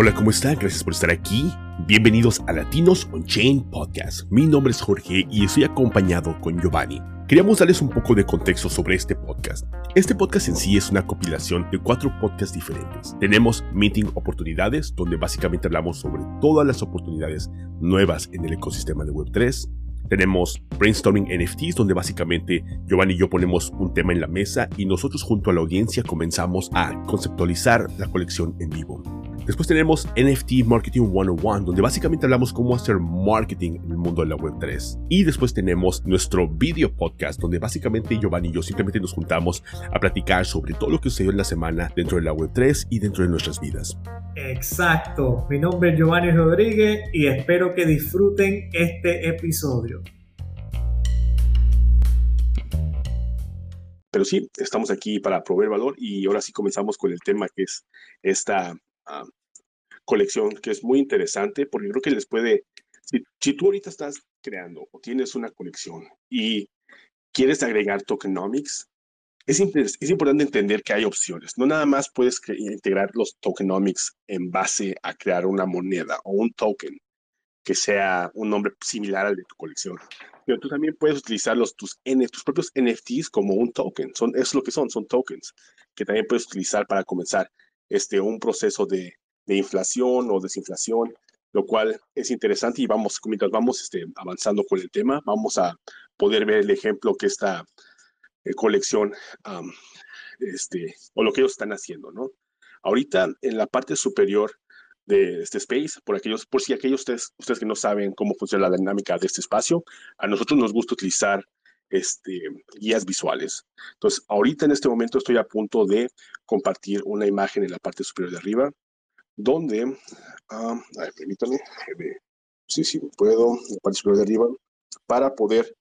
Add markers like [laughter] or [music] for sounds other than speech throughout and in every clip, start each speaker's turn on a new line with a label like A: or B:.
A: Hola, ¿cómo están? Gracias por estar aquí. Bienvenidos a Latinos on Chain Podcast. Mi nombre es Jorge y estoy acompañado con Giovanni. Queríamos darles un poco de contexto sobre este podcast. Este podcast en sí es una compilación de cuatro podcasts diferentes. Tenemos Meeting Oportunidades, donde básicamente hablamos sobre todas las oportunidades nuevas en el ecosistema de Web3. Tenemos Brainstorming NFTs, donde básicamente Giovanni y yo ponemos un tema en la mesa y nosotros junto a la audiencia comenzamos a conceptualizar la colección en vivo. Después tenemos NFT Marketing 101, donde básicamente hablamos cómo hacer marketing en el mundo de la Web3. Y después tenemos nuestro video podcast, donde básicamente Giovanni y yo simplemente nos juntamos a platicar sobre todo lo que sucedió en la semana dentro de la Web3 y dentro de nuestras vidas.
B: Exacto. Mi nombre es Giovanni Rodríguez y espero que disfruten este episodio.
A: Pero sí, estamos aquí para proveer valor y ahora sí comenzamos con el tema que es esta ah, colección que es muy interesante porque creo que les puede, si, tú ahorita estás creando o tienes una colección y quieres agregar tokenomics, es, es, importante entender que hay opciones. No nada más puedes integrar los tokenomics en base a crear una moneda o un token que sea un nombre similar al de tu colección. Pero tú también puedes utilizar los, tus, tus propios NFTs como un token. Son, es lo que son, son tokens que también puedes utilizar para comenzar este, un proceso de, de inflación o desinflación, lo cual es interesante y vamos, mientras vamos este, avanzando con el tema, vamos a poder ver el ejemplo que esta eh, colección, este, o lo que ellos están haciendo, ¿no? Ahorita en la parte superior de este space, por aquellos, por si aquellos ustedes, ustedes que no saben cómo funciona la dinámica de este espacio, a nosotros nos gusta utilizar este, guías visuales. Entonces, ahorita en este momento estoy a punto de compartir una imagen en la parte superior de arriba donde, ah, permítame, sí, sí, puedo, la de arriba, para poder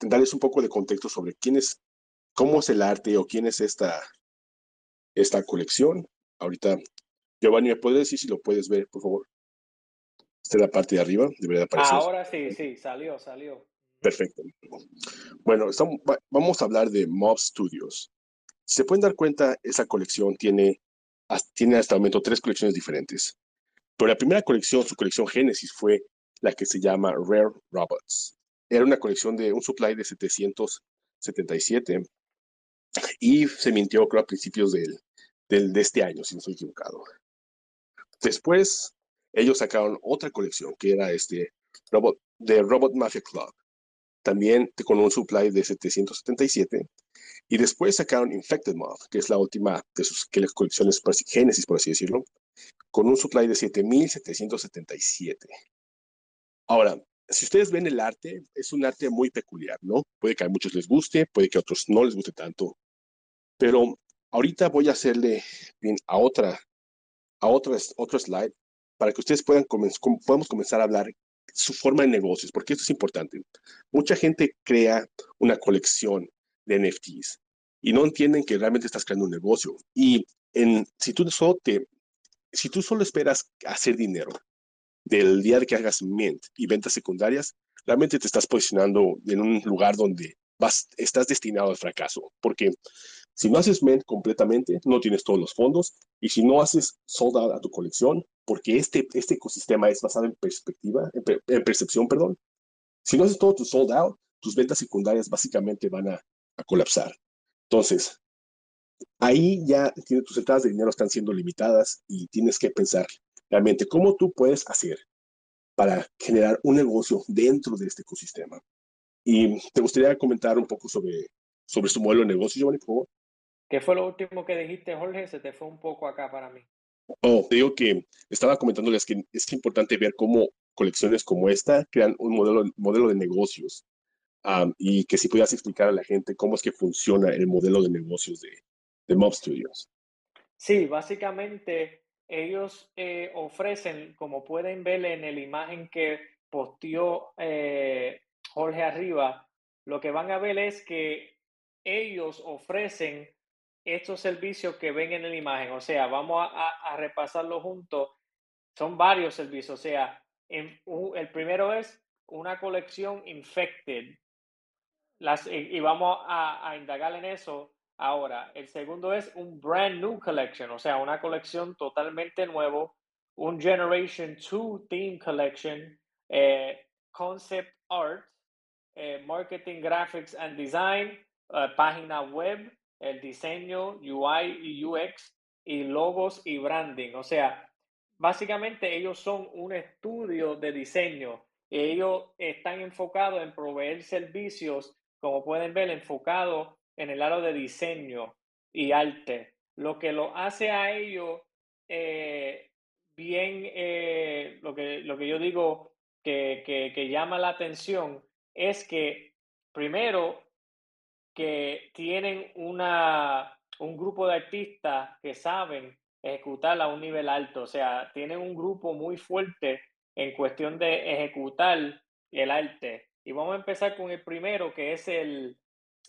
A: darles un poco de contexto sobre quién es, cómo es el arte o quién es esta, esta colección. Ahorita, Giovanni, ¿me puedes decir si lo puedes ver, por favor? Esta es la parte de arriba, debería aparecer.
B: Ahora sí, sí, salió, salió.
A: Perfecto. Bueno, estamos, vamos a hablar de Mob Studios. Si se pueden dar cuenta, esa colección tiene tiene hasta el momento tres colecciones diferentes. Pero la primera colección, su colección Génesis, fue la que se llama Rare Robots. Era una colección de un supply de 777 y se mintió, a principios del, del, de este año, si no estoy equivocado. Después, ellos sacaron otra colección que era este Robot, de Robot Mafia Club, también con un supply de 777 y después sacaron Infected Moth, que es la última de sus colecciones Génesis, por así decirlo, con un supply de 7777. Ahora, si ustedes ven el arte, es un arte muy peculiar, ¿no? Puede que a muchos les guste, puede que a otros no les guste tanto. Pero ahorita voy a hacerle bien a otra, a otra, otro slide para que ustedes puedan podamos comenzar a hablar su forma de negocios, porque esto es importante. Mucha gente crea una colección de NFTs y no entienden que realmente estás creando un negocio. Y en, si, tú solo te, si tú solo esperas hacer dinero del día de que hagas mint y ventas secundarias, realmente te estás posicionando en un lugar donde vas, estás destinado al fracaso. Porque si no haces mint completamente, no tienes todos los fondos. Y si no haces sold out a tu colección, porque este, este ecosistema es basado en perspectiva, en, percepción, perdón. Si no haces todo tu sold out, tus ventas secundarias básicamente van a a colapsar. Entonces, ahí ya tus entradas de dinero están siendo limitadas y tienes que pensar realmente cómo tú puedes hacer para generar un negocio dentro de este ecosistema. Y te gustaría comentar un poco sobre, sobre su modelo de negocio, Giovanni, por favor.
B: ¿Qué fue lo último que dijiste, Jorge? Se te fue un poco acá para mí.
A: Oh, te digo que estaba comentándoles que es importante ver cómo colecciones como esta crean un modelo, modelo de negocios y que si pudieras explicar a la gente cómo es que funciona el modelo de negocios de, de Mob Studios.
B: Sí, básicamente ellos eh, ofrecen, como pueden ver en la imagen que posteó eh, Jorge arriba, lo que van a ver es que ellos ofrecen estos servicios que ven en la imagen. O sea, vamos a, a repasarlo juntos. Son varios servicios. O sea, en, el primero es una colección infected, las, y, vamos a, indagar en eso ahora. El segundo es un brand new collection, o sea, una colección totalmente nuevo, un Generation 2 Theme Collection, eh, Concept Art, eh, Marketing, Graphics and Design, eh, página web, el diseño, UI y UX, y logos y branding. O sea, básicamente ellos son un estudio de diseño. Ellos están enfocados en proveer servicios, como pueden ver, enfocados en el lado de diseño y arte. Lo que lo hace a ellos eh, bien, eh, lo, que, lo que yo digo que, que llama la atención es que, primero, que tienen una, un grupo de artistas que saben ejecutar a un nivel alto, o sea, tienen un grupo muy fuerte en cuestión de ejecutar el arte. Y vamos a empezar con el primero, que es el,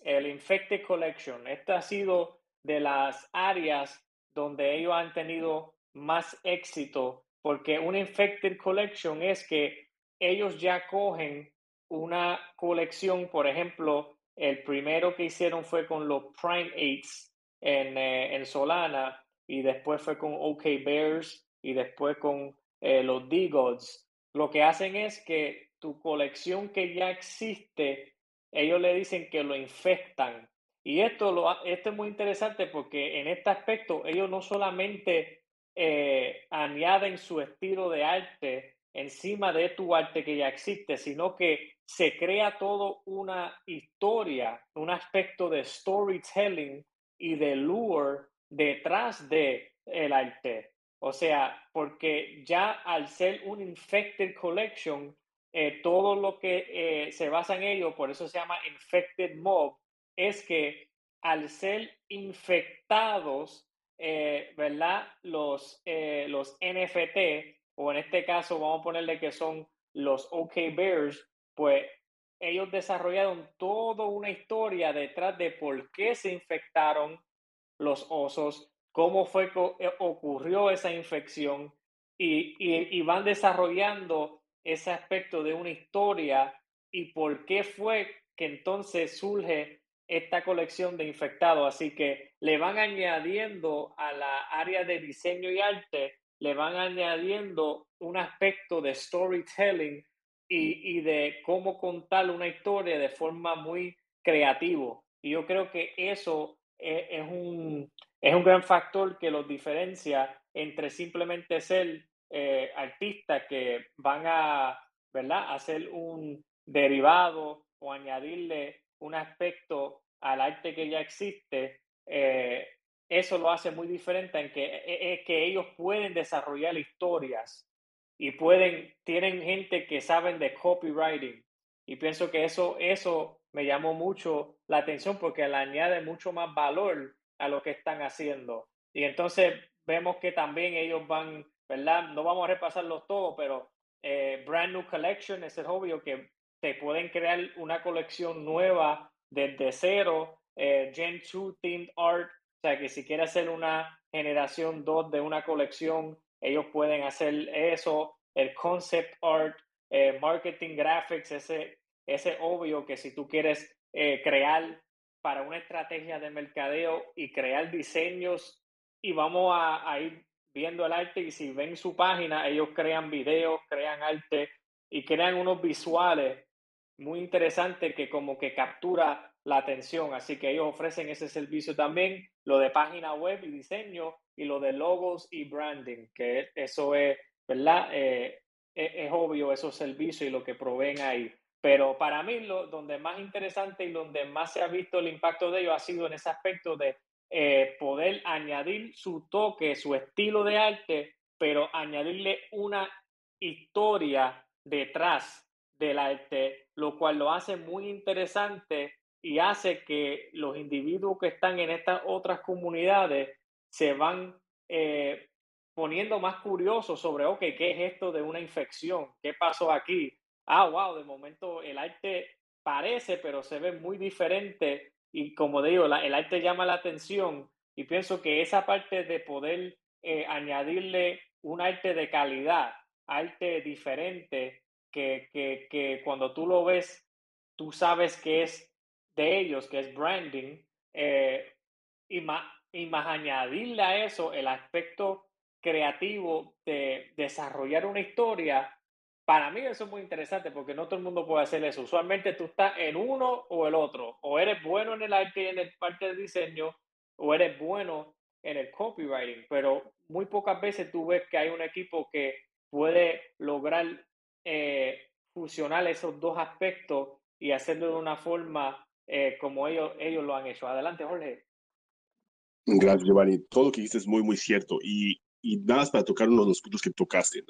B: el Infected Collection. Esta ha sido de las áreas donde ellos han tenido más éxito, porque un Infected Collection es que ellos ya cogen una colección, por ejemplo, el primero que hicieron fue con los Prime Eights en, eh, en Solana y después fue con OK Bears y después con eh, los D-Gods. Lo que hacen es que tu colección que ya existe, ellos le dicen que lo infectan. Y esto, lo, esto es muy interesante porque en este aspecto ellos no solamente eh, añaden su estilo de arte encima de tu arte que ya existe, sino que se crea todo una historia, un aspecto de storytelling y de lure detrás de el arte. O sea, porque ya al ser un infected collection, eh, todo lo que eh, se basa en ello, por eso se llama infected mob, es que al ser infectados, eh, ¿verdad? Los, los NFT, o en este caso vamos a ponerle que son los OK Bears, pues ellos desarrollaron toda una historia detrás de por qué se infectaron los osos, cómo fue que ocurrió esa infección y, van desarrollando ese aspecto de una historia y por qué fue que entonces surge esta colección de infectados. Así que le van añadiendo a la área de diseño y arte, le van añadiendo un aspecto de storytelling y, de cómo contar una historia de forma muy creativo. Y yo creo que eso es, es, un, es un gran factor que los diferencia entre simplemente ser eh, artistas que van a ¿verdad? hacer un derivado o añadirle un aspecto al arte que ya existe, eh, eso lo hace muy diferente en que, e, es que ellos pueden desarrollar historias y pueden, tienen gente que saben de copywriting. Y pienso que eso, eso me llamó mucho la atención porque le añade mucho más valor a lo que están haciendo. Y entonces vemos que también ellos van, ¿verdad? No vamos a repasarlos todos, pero eh, Brand New Collection es el obvio que te pueden crear una colección nueva desde cero, eh, Gen 2 Themed Art, o sea que si quieres hacer una generación 2 de una colección, ellos pueden hacer eso, el concept art, eh, marketing graphics, ese, ese obvio que si tú quieres eh, crear para una estrategia de mercadeo y crear diseños y vamos a, ir viendo el arte y si ven su página, ellos crean videos, crean arte y crean unos visuales muy interesantes que como que captura la atención. Así que ellos ofrecen ese servicio también, lo de página web y diseño y lo de logos y branding, que eso es, ¿verdad? Eh, e, es, obvio esos servicios y lo que proveen ahí. Pero para mí, lo, donde más interesante y donde más se ha visto el impacto de ellos ha sido en ese aspecto de eh, poder añadir su toque, su estilo de arte, pero añadirle una historia detrás del arte, lo cual lo hace muy interesante y hace que los individuos que están en estas otras comunidades se van eh, poniendo más curiosos sobre, ok, ¿qué es esto de una infección? ¿Qué pasó aquí? Ah, wow, de momento el arte parece, pero se ve muy diferente y como digo, el arte llama la atención y pienso que esa parte de poder eh, añadirle un arte de calidad, arte diferente, que, que, que cuando tú lo ves, tú sabes que es de ellos, que es branding, eh, y, más, y más añadirle a eso el aspecto creativo de desarrollar una historia, para mí eso es muy interesante porque no todo el mundo puede hacer eso. Usualmente tú estás en uno o el otro, o eres bueno en el arte y en el parte de diseño, o eres bueno en el copywriting, pero muy pocas veces tú ves que hay un equipo que puede lograr eh, fusionar esos dos aspectos y hacerlo de una forma eh, como ellos, ellos lo han hecho. Adelante, Jorge.
A: Gracias, Giovanni. Todo lo que dijiste es muy, muy cierto. Y, y nada más para tocar uno de los puntos que tocaste.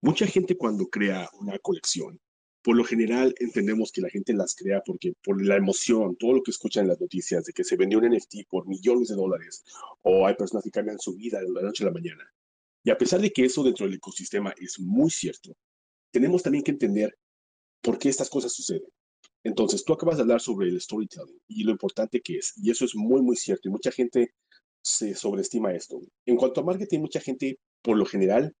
A: Mucha gente cuando crea una colección, por lo general entendemos que la gente las crea porque por la emoción, todo lo que escuchan en las noticias de que se vendió un NFT por millones de dólares o hay personas que cambian su vida de la noche a la mañana. Y a pesar de que eso dentro del ecosistema es muy cierto, tenemos también que entender por qué estas cosas suceden. Entonces, tú acabas de hablar sobre el storytelling y lo importante que es, y eso es muy, muy cierto, y mucha gente se sobreestima esto. En cuanto a marketing, mucha gente, por lo general,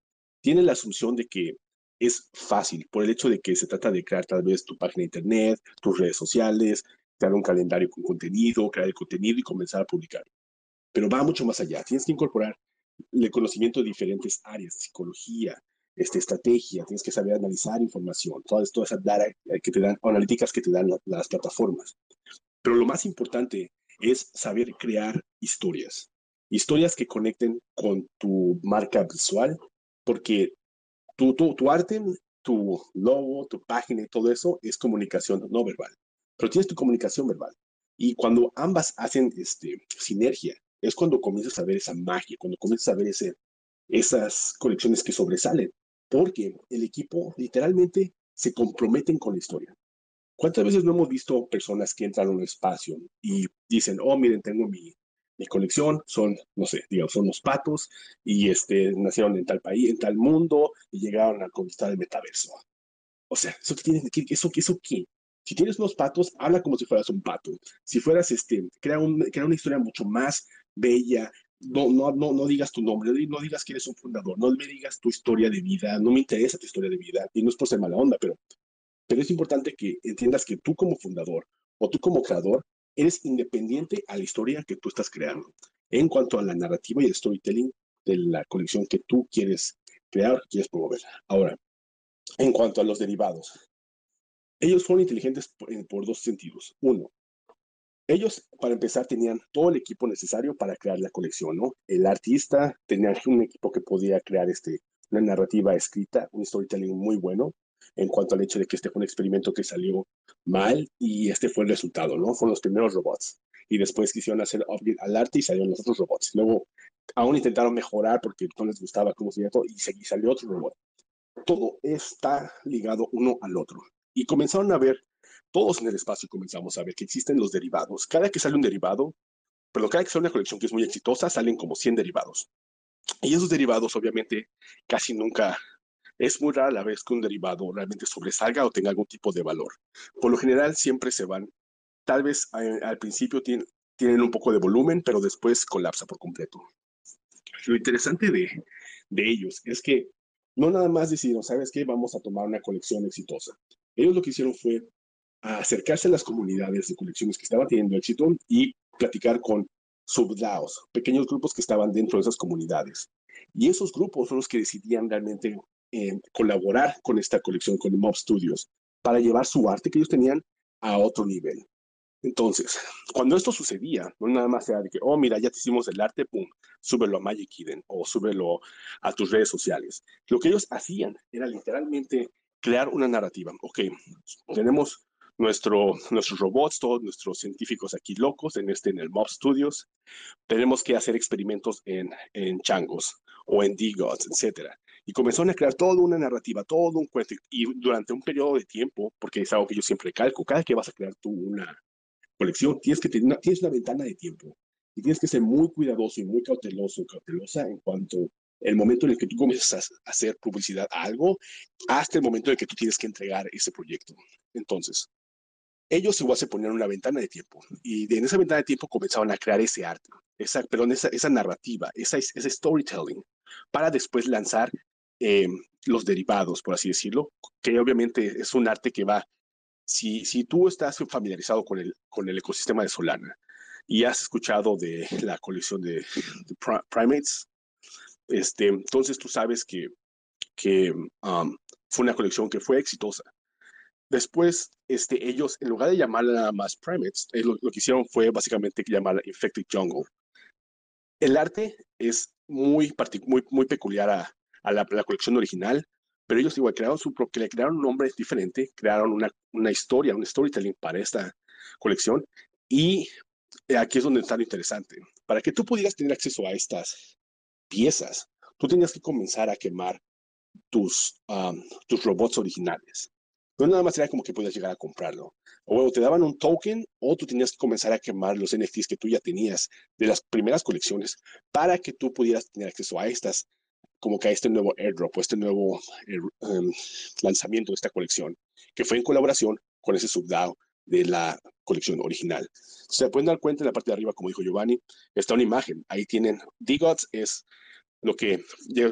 A: tiene la asunción de que es fácil, por el hecho de que se trata de crear tal vez tu página de internet, tus redes sociales, crear un calendario con contenido, crear el contenido y comenzar a publicar. Pero va mucho más allá. Tienes que incorporar el conocimiento de diferentes áreas, psicología, este, estrategia, tienes que saber analizar información, todas, todas esas que te dan, analíticas que te dan las plataformas. Pero lo más importante es saber crear historias, historias que conecten con tu marca visual, porque tu, tu, tu arte, tu logo, tu página y todo eso es comunicación no verbal, pero tienes tu comunicación verbal. Y cuando ambas hacen este, sinergia, es cuando comienzas a ver esa magia, cuando comienzas a ver esas colecciones que sobresalen porque el equipo literalmente se comprometen con la historia. ¿Cuántas veces no hemos visto personas que entran a un espacio y dicen, oh, miren, tengo mi, mi colección, son, no sé, digamos, son los patos y este, nacieron en tal país, en tal mundo y llegaron a conquistar el metaverso? O sea, ¿eso qué tiene que eso, eso qué? Si tienes unos patos, habla como si fueras un pato. Si fueras, este, crea, un, crea una historia mucho más bella, no, no, no, no digas tu nombre, no digas que eres un fundador, no me digas tu historia de vida, no me interesa tu historia de vida, y no es por ser mala onda, pero, pero es importante que entiendas que tú como fundador o tú como creador eres independiente a la historia que tú estás creando en cuanto a la narrativa y el storytelling de la colección que tú quieres crear, quieres promover. Ahora, en cuanto a los derivados, ellos fueron inteligentes por dos sentidos. Uno, ellos, para empezar, tenían todo el equipo necesario para crear la colección, ¿no? El artista tenía un equipo que podía crear este, una narrativa escrita, un storytelling muy bueno, en cuanto al hecho de que este fue un experimento que salió mal y este fue el resultado, ¿no? Fueron los primeros robots. Y después quisieron hacer upgrade al arte y salieron los otros robots. Luego, aún intentaron mejorar porque no les gustaba cómo se todo y salió otro robot. Todo está ligado uno al otro. Y comenzaron a ver todos en el espacio comenzamos a ver que existen los derivados. Cada que sale un derivado, pero cada que sale una colección que es muy exitosa, salen como 100 derivados. Y esos derivados, obviamente, casi nunca es muy rara la vez que un derivado realmente sobresalga o tenga algún tipo de valor. Por lo general, siempre se van. Tal vez eh, al principio tienen, un poco de volumen, pero después colapsa por completo. Lo interesante de, de ellos es que no nada más decidieron, ¿sabes qué? Vamos a tomar una colección exitosa. Ellos lo que hicieron fue acercarse a las comunidades de colecciones que estaban teniendo éxito y platicar con subdaos, pequeños grupos que estaban dentro de esas comunidades. Y esos grupos son los que decidían realmente eh, colaborar con esta colección, con Mob Studios, para llevar su arte que ellos tenían a otro nivel. Entonces, cuando esto sucedía, no nada más era de que, oh, mira, ya te hicimos el arte, pum, súbelo a Magic Eden o súbelo a tus redes sociales. Lo que ellos hacían era literalmente crear una narrativa. Ok, tenemos nuestro, nuestros robots, todos nuestros científicos aquí locos en, este, en el Mob Studios. Tenemos que hacer experimentos en, en changos o en D-Gods, etc. Y comenzaron a crear toda una narrativa, todo un cuento. Y durante un periodo de tiempo, porque es algo que yo siempre calco, cada que vas a crear tú una colección, tienes que tener una, tienes una ventana de tiempo. Y tienes que ser muy cuidadoso y muy cauteloso, cautelosa en cuanto el momento en el que tú comienzas a hacer publicidad a algo, hasta el momento en el que tú tienes que entregar ese proyecto. Entonces, ellos igual se ponían una ventana de tiempo y en esa ventana de tiempo comenzaban a crear ese arte, esa, perdón, esa, esa narrativa, esa, ese storytelling, para después lanzar eh, los derivados, por así decirlo, que obviamente es un arte que va, si, si tú estás familiarizado con el, con el ecosistema de Solana y has escuchado de la colección de, de Primates, Este, entonces tú sabes que, que um, fue una colección que fue exitosa. Después, este, ellos, en lugar de llamarla más Primates, lo, lo, que hicieron fue básicamente llamarla Infected Jungle. El arte es muy, muy, muy peculiar a, a la, colección original, pero ellos igual crearon su propio, le crearon un nombre diferente, crearon una, una historia, un storytelling para esta colección y aquí es donde está lo interesante. Para que tú pudieras tener acceso a estas piezas, tú tenías que comenzar a quemar tus, tus robots originales. No nada más era como que podías llegar a comprarlo. O bueno, te daban un token o tú tenías que comenzar a quemar los NFTs que tú ya tenías de las primeras colecciones para que tú pudieras tener acceso a estas, como que a este nuevo airdrop o este nuevo um, lanzamiento de esta colección, que fue en colaboración con ese subDAO de la colección original. Se pueden dar cuenta en la parte de arriba, como dijo Giovanni, está una imagen. Ahí tienen, D-Gods es lo que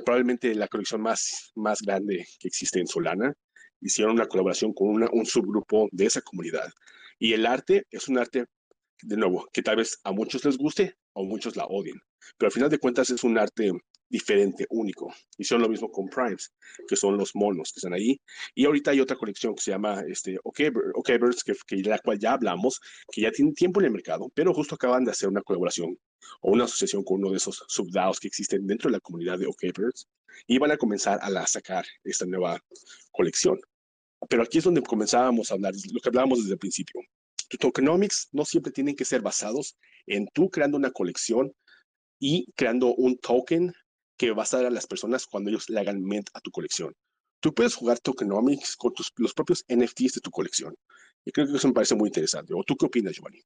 A: probablemente la colección más, más grande que existe en Solana. Hicieron una colaboración con un subgrupo de esa comunidad. Y el arte es un arte, de nuevo, que tal vez a muchos les guste o muchos la odien. Pero al final de cuentas es un arte diferente, único. Hicieron lo mismo con Primes, que son los monos que están ahí. Y ahorita hay otra colección que se llama este, Okbirds, que, que, de la cual ya hablamos, que ya tiene tiempo en el mercado, pero justo acaban de hacer una colaboración o una asociación con uno de esos subDAOs que existen dentro de la comunidad de Okbirds y van a comenzar a la, sacar esta nueva colección. Pero aquí es donde comenzábamos a hablar, lo que hablábamos desde el principio. Tu tokenomics no siempre tienen que ser basados en tú creando una colección y creando un token que vas a dar a las personas cuando ellos le hagan mint a tu colección. Tú puedes jugar tokenomics con tus, los propios NFTs de tu colección. Y creo que eso me parece muy interesante. ¿O tú qué opinas, Giovanni?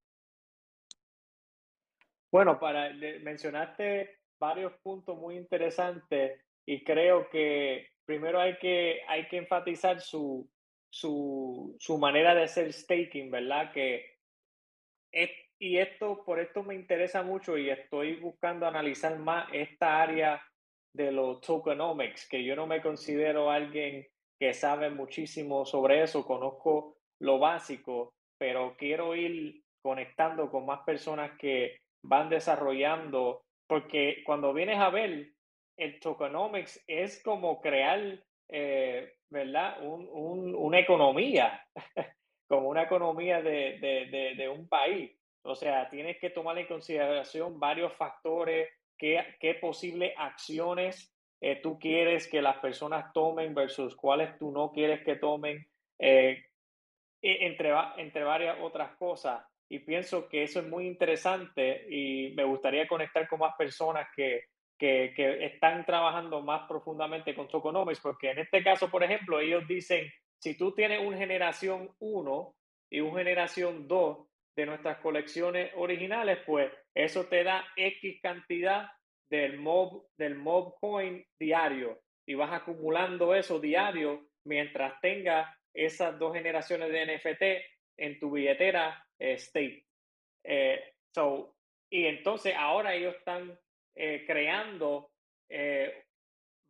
B: Bueno, para mencionaste varios puntos muy interesantes y creo que primero hay que, hay que enfatizar su, su, su manera de hacer staking, ¿verdad? Que es, y esto, por esto me interesa mucho y estoy buscando analizar más esta área de los tokenomics, que yo no me considero alguien que sabe muchísimo sobre eso, conozco lo básico, pero quiero ir conectando con más personas que van desarrollando, porque cuando vienes a ver, el tokenomics es como crear, eh, ¿verdad? Un, un, una economía, [laughs] como una economía de, de, de un país. O sea, tienes que tomar en consideración varios factores, qué, posibles acciones eh, tú quieres que las personas tomen versus cuáles tú no quieres que tomen, eh, e, entre, entre varias otras cosas. Y pienso que eso es muy interesante y me gustaría conectar con más personas que, que, están trabajando más profundamente con tokenomics, porque en este caso, por ejemplo, ellos dicen, si tú tienes un generación 1 y un generación 2, de nuestras colecciones originales, pues eso te da X cantidad del mob, del mob coin diario y vas acumulando eso diario mientras tengas esas dos generaciones de NFT en tu billetera eh, state. Eh, so, y entonces ahora ellos están eh, creando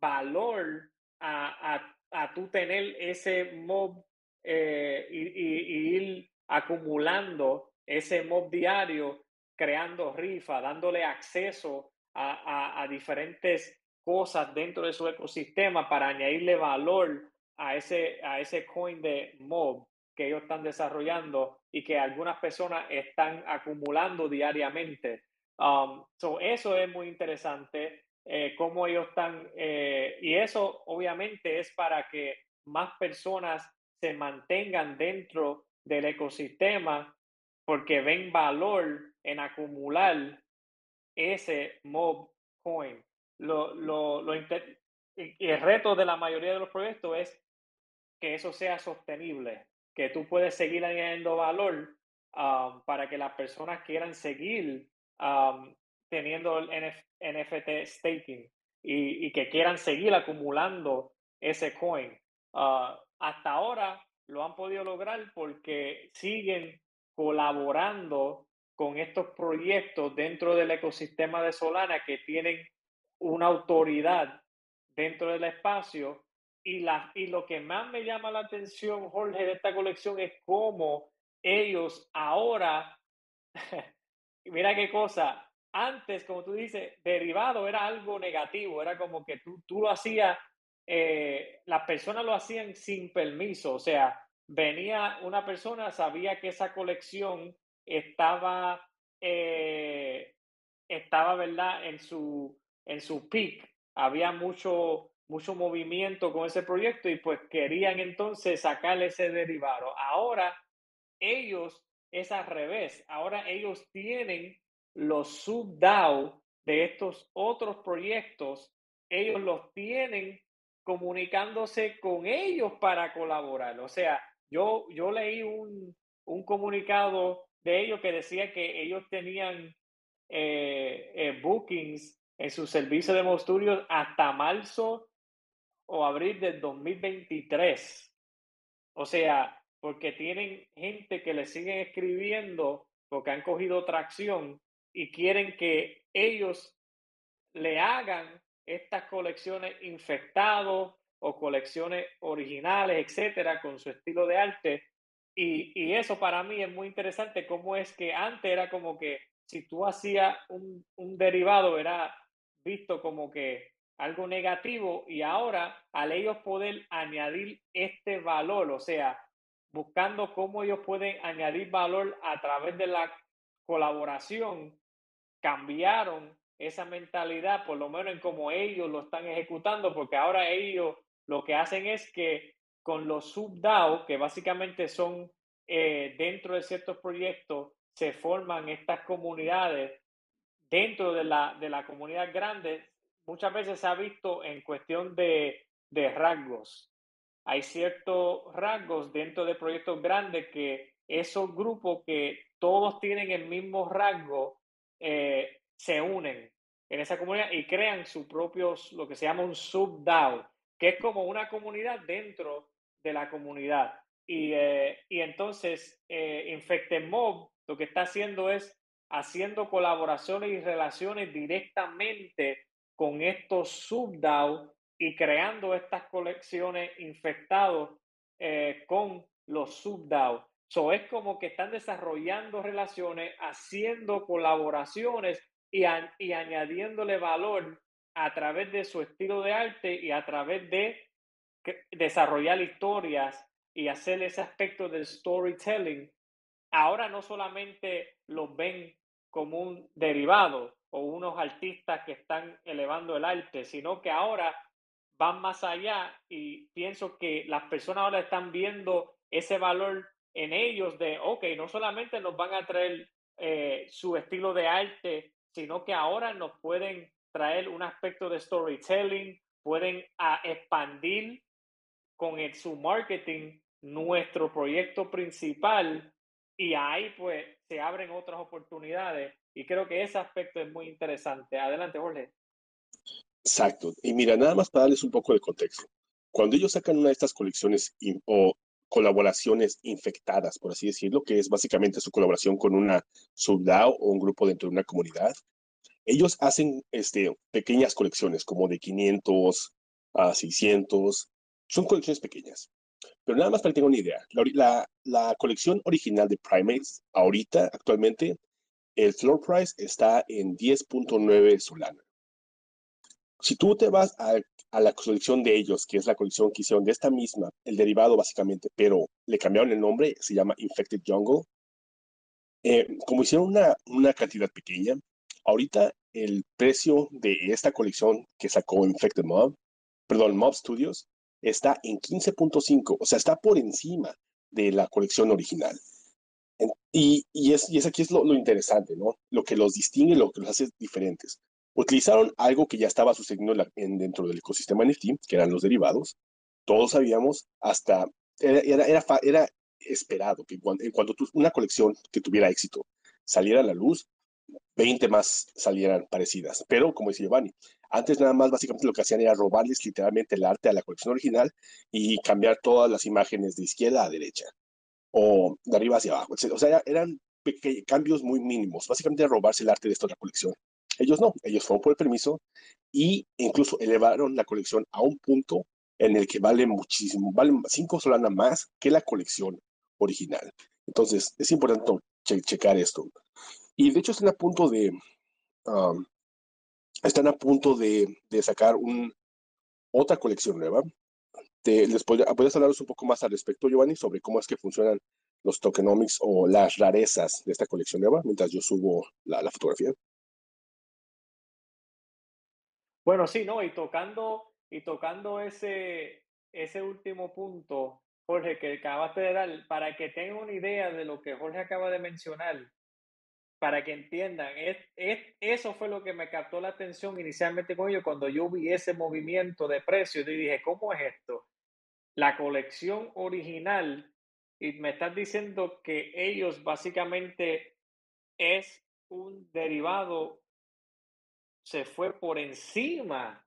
B: valor a, a, a tú tener ese mob y, ir acumulando ese mob diario creando rifa, dándole acceso a, a, diferentes cosas dentro de su ecosistema para añadirle valor a ese, a ese coin de mob que ellos están desarrollando y que algunas personas están acumulando diariamente. Um, so eso es muy interesante, eh, cómo ellos están, eh, y eso obviamente es para que más personas se mantengan dentro del ecosistema porque ven valor en acumular ese mob coin. Lo, lo, lo el reto de la mayoría de los proyectos es que eso sea sostenible, que tú puedes seguir añadiendo valor um, para que las personas quieran seguir um, teniendo el NFT staking y, que quieran seguir acumulando ese coin. Uh, hasta ahora lo han podido lograr porque siguen colaborando con estos proyectos dentro del ecosistema de Solana que tienen una autoridad dentro del espacio. Y, la, y lo que más me llama la atención, Jorge, de esta colección es cómo ellos ahora, [laughs] mira qué cosa, antes, como tú dices, derivado era algo negativo, era como que tú, tú lo hacías, eh, las personas lo hacían sin permiso, o sea, venía una persona, sabía que esa colección estaba, eh, estaba, ¿verdad?, en su, en su peak, había mucho, mucho movimiento con ese proyecto y pues querían entonces sacarle ese derivado. Ahora ellos es al revés, ahora ellos tienen los sub-DAO de estos otros proyectos, ellos los tienen comunicándose con ellos para colaborar. O sea, yo, yo leí un, un comunicado de ellos que decía que ellos tenían eh, eh, bookings en su servicio de Studios hasta marzo o abril del 2023. O sea, porque tienen gente que le siguen escribiendo porque han cogido tracción y quieren que ellos le hagan estas colecciones infectados o colecciones originales, etcétera, con su estilo de arte. Y, y, eso para mí es muy interesante, cómo es que antes era como que si tú hacías un, un derivado era visto como que algo negativo y ahora al ellos poder añadir este valor, o sea, buscando cómo ellos pueden añadir valor a través de la colaboración, cambiaron esa mentalidad, por lo menos en cómo ellos lo están ejecutando, porque ahora ellos lo que hacen es que con los subDAO, que básicamente son eh, dentro de ciertos proyectos, se forman estas comunidades dentro de la, de la comunidad grande. Muchas veces se ha visto en cuestión de, de rasgos. Hay ciertos rasgos dentro de proyectos grandes que esos grupos que todos tienen el mismo rasgo eh, se unen en esa comunidad y crean su propio, lo que se llama un sub-DAO, que es como una comunidad dentro de la comunidad. Y, eh, y entonces, eh, Mob lo que está haciendo es haciendo colaboraciones y relaciones directamente con estos sub-DAO y creando estas colecciones infectados eh, con los sub-DAO. So, es como que están desarrollando relaciones, haciendo colaboraciones y, y añadiéndole valor a través de su estilo de arte y a través de desarrollar historias y hacer ese aspecto del storytelling. Ahora no solamente los ven como un derivado o unos artistas que están elevando el arte, sino que ahora van más allá y pienso que las personas ahora están viendo ese valor en ellos de, ok, no solamente nos van a traer eh, su estilo de arte, sino que ahora nos pueden traer un aspecto de storytelling, pueden ah, expandir con el, su marketing nuestro proyecto principal y ahí pues se abren otras oportunidades y creo que ese aspecto es muy interesante. Adelante, Jorge.
A: Exacto. Y mira, nada más para darles un poco de contexto. Cuando ellos sacan una de estas colecciones o colaboraciones infectadas, por así decirlo, que es básicamente su colaboración con una subDAO o un grupo dentro de una comunidad. Ellos hacen este, pequeñas colecciones, como de 500 a 600. Son colecciones pequeñas. Pero nada más para que tengan una idea, la, la, colección original de Primates, ahorita, actualmente, el floor price está en 10.9 Solana. Si tú te vas a a la colección de ellos, que es la colección que hicieron de esta misma, el derivado básicamente, pero le cambiaron el nombre, se llama Infected Jungle. Eh, como hicieron una, una cantidad pequeña, ahorita el precio de esta colección que sacó Infected Mob, perdón, Mob Studios, está en 15.5, o sea, está por encima de la colección original. Y, es, y aquí es lo, lo, interesante, ¿no? Lo que los distingue, lo que los hace diferentes utilizaron algo que ya estaba sucediendo en, dentro del ecosistema NFT, que eran los derivados. Todos sabíamos, hasta era, era, era, esperado que cuando, en cuanto una colección que tuviera éxito saliera a la luz, 20 más salieran parecidas. Pero, como dice Giovanni, antes nada más básicamente lo que hacían era robarles literalmente el arte a la colección original y cambiar todas las imágenes de izquierda a derecha o de arriba hacia abajo. O sea, eran cambios muy mínimos. Básicamente robarse el arte de esta otra colección. Ellos no, ellos fueron por el permiso y incluso elevaron la colección a un punto en el que vale muchísimo, vale cinco solanas más que la colección original. Entonces, es importante checar esto. Y de hecho están a punto de, están a punto de, sacar un, otra colección nueva. Te, les ¿Puedes hablaros un poco más al respecto, Giovanni, sobre cómo es que funcionan los tokenomics o las rarezas de esta colección nueva mientras yo subo la, la fotografía?
B: Bueno, sí, no, y tocando, y tocando ese, ese último punto, Jorge, que acabaste de dar, para que tengan una idea de lo que Jorge acaba de mencionar, para que entiendan, es, es, eso fue lo que me captó la atención inicialmente con ellos cuando yo vi ese movimiento de precios y dije, ¿cómo es esto? La colección original, y me estás diciendo que ellos básicamente es un derivado se fue por encima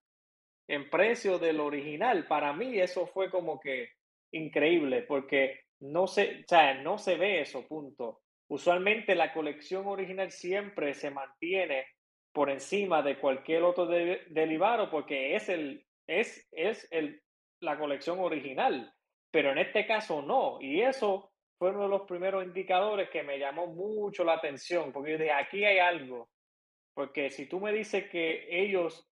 B: en precio del original. Para mí eso fue como que increíble porque no se, o no se ve eso, punto. Usualmente la colección original siempre se mantiene por encima de cualquier otro derivado porque es, el, es, es el, la colección original, pero en este caso no. Y eso fue uno de los primeros indicadores que me llamó mucho la atención porque yo aquí hay algo porque si tú me dices que ellos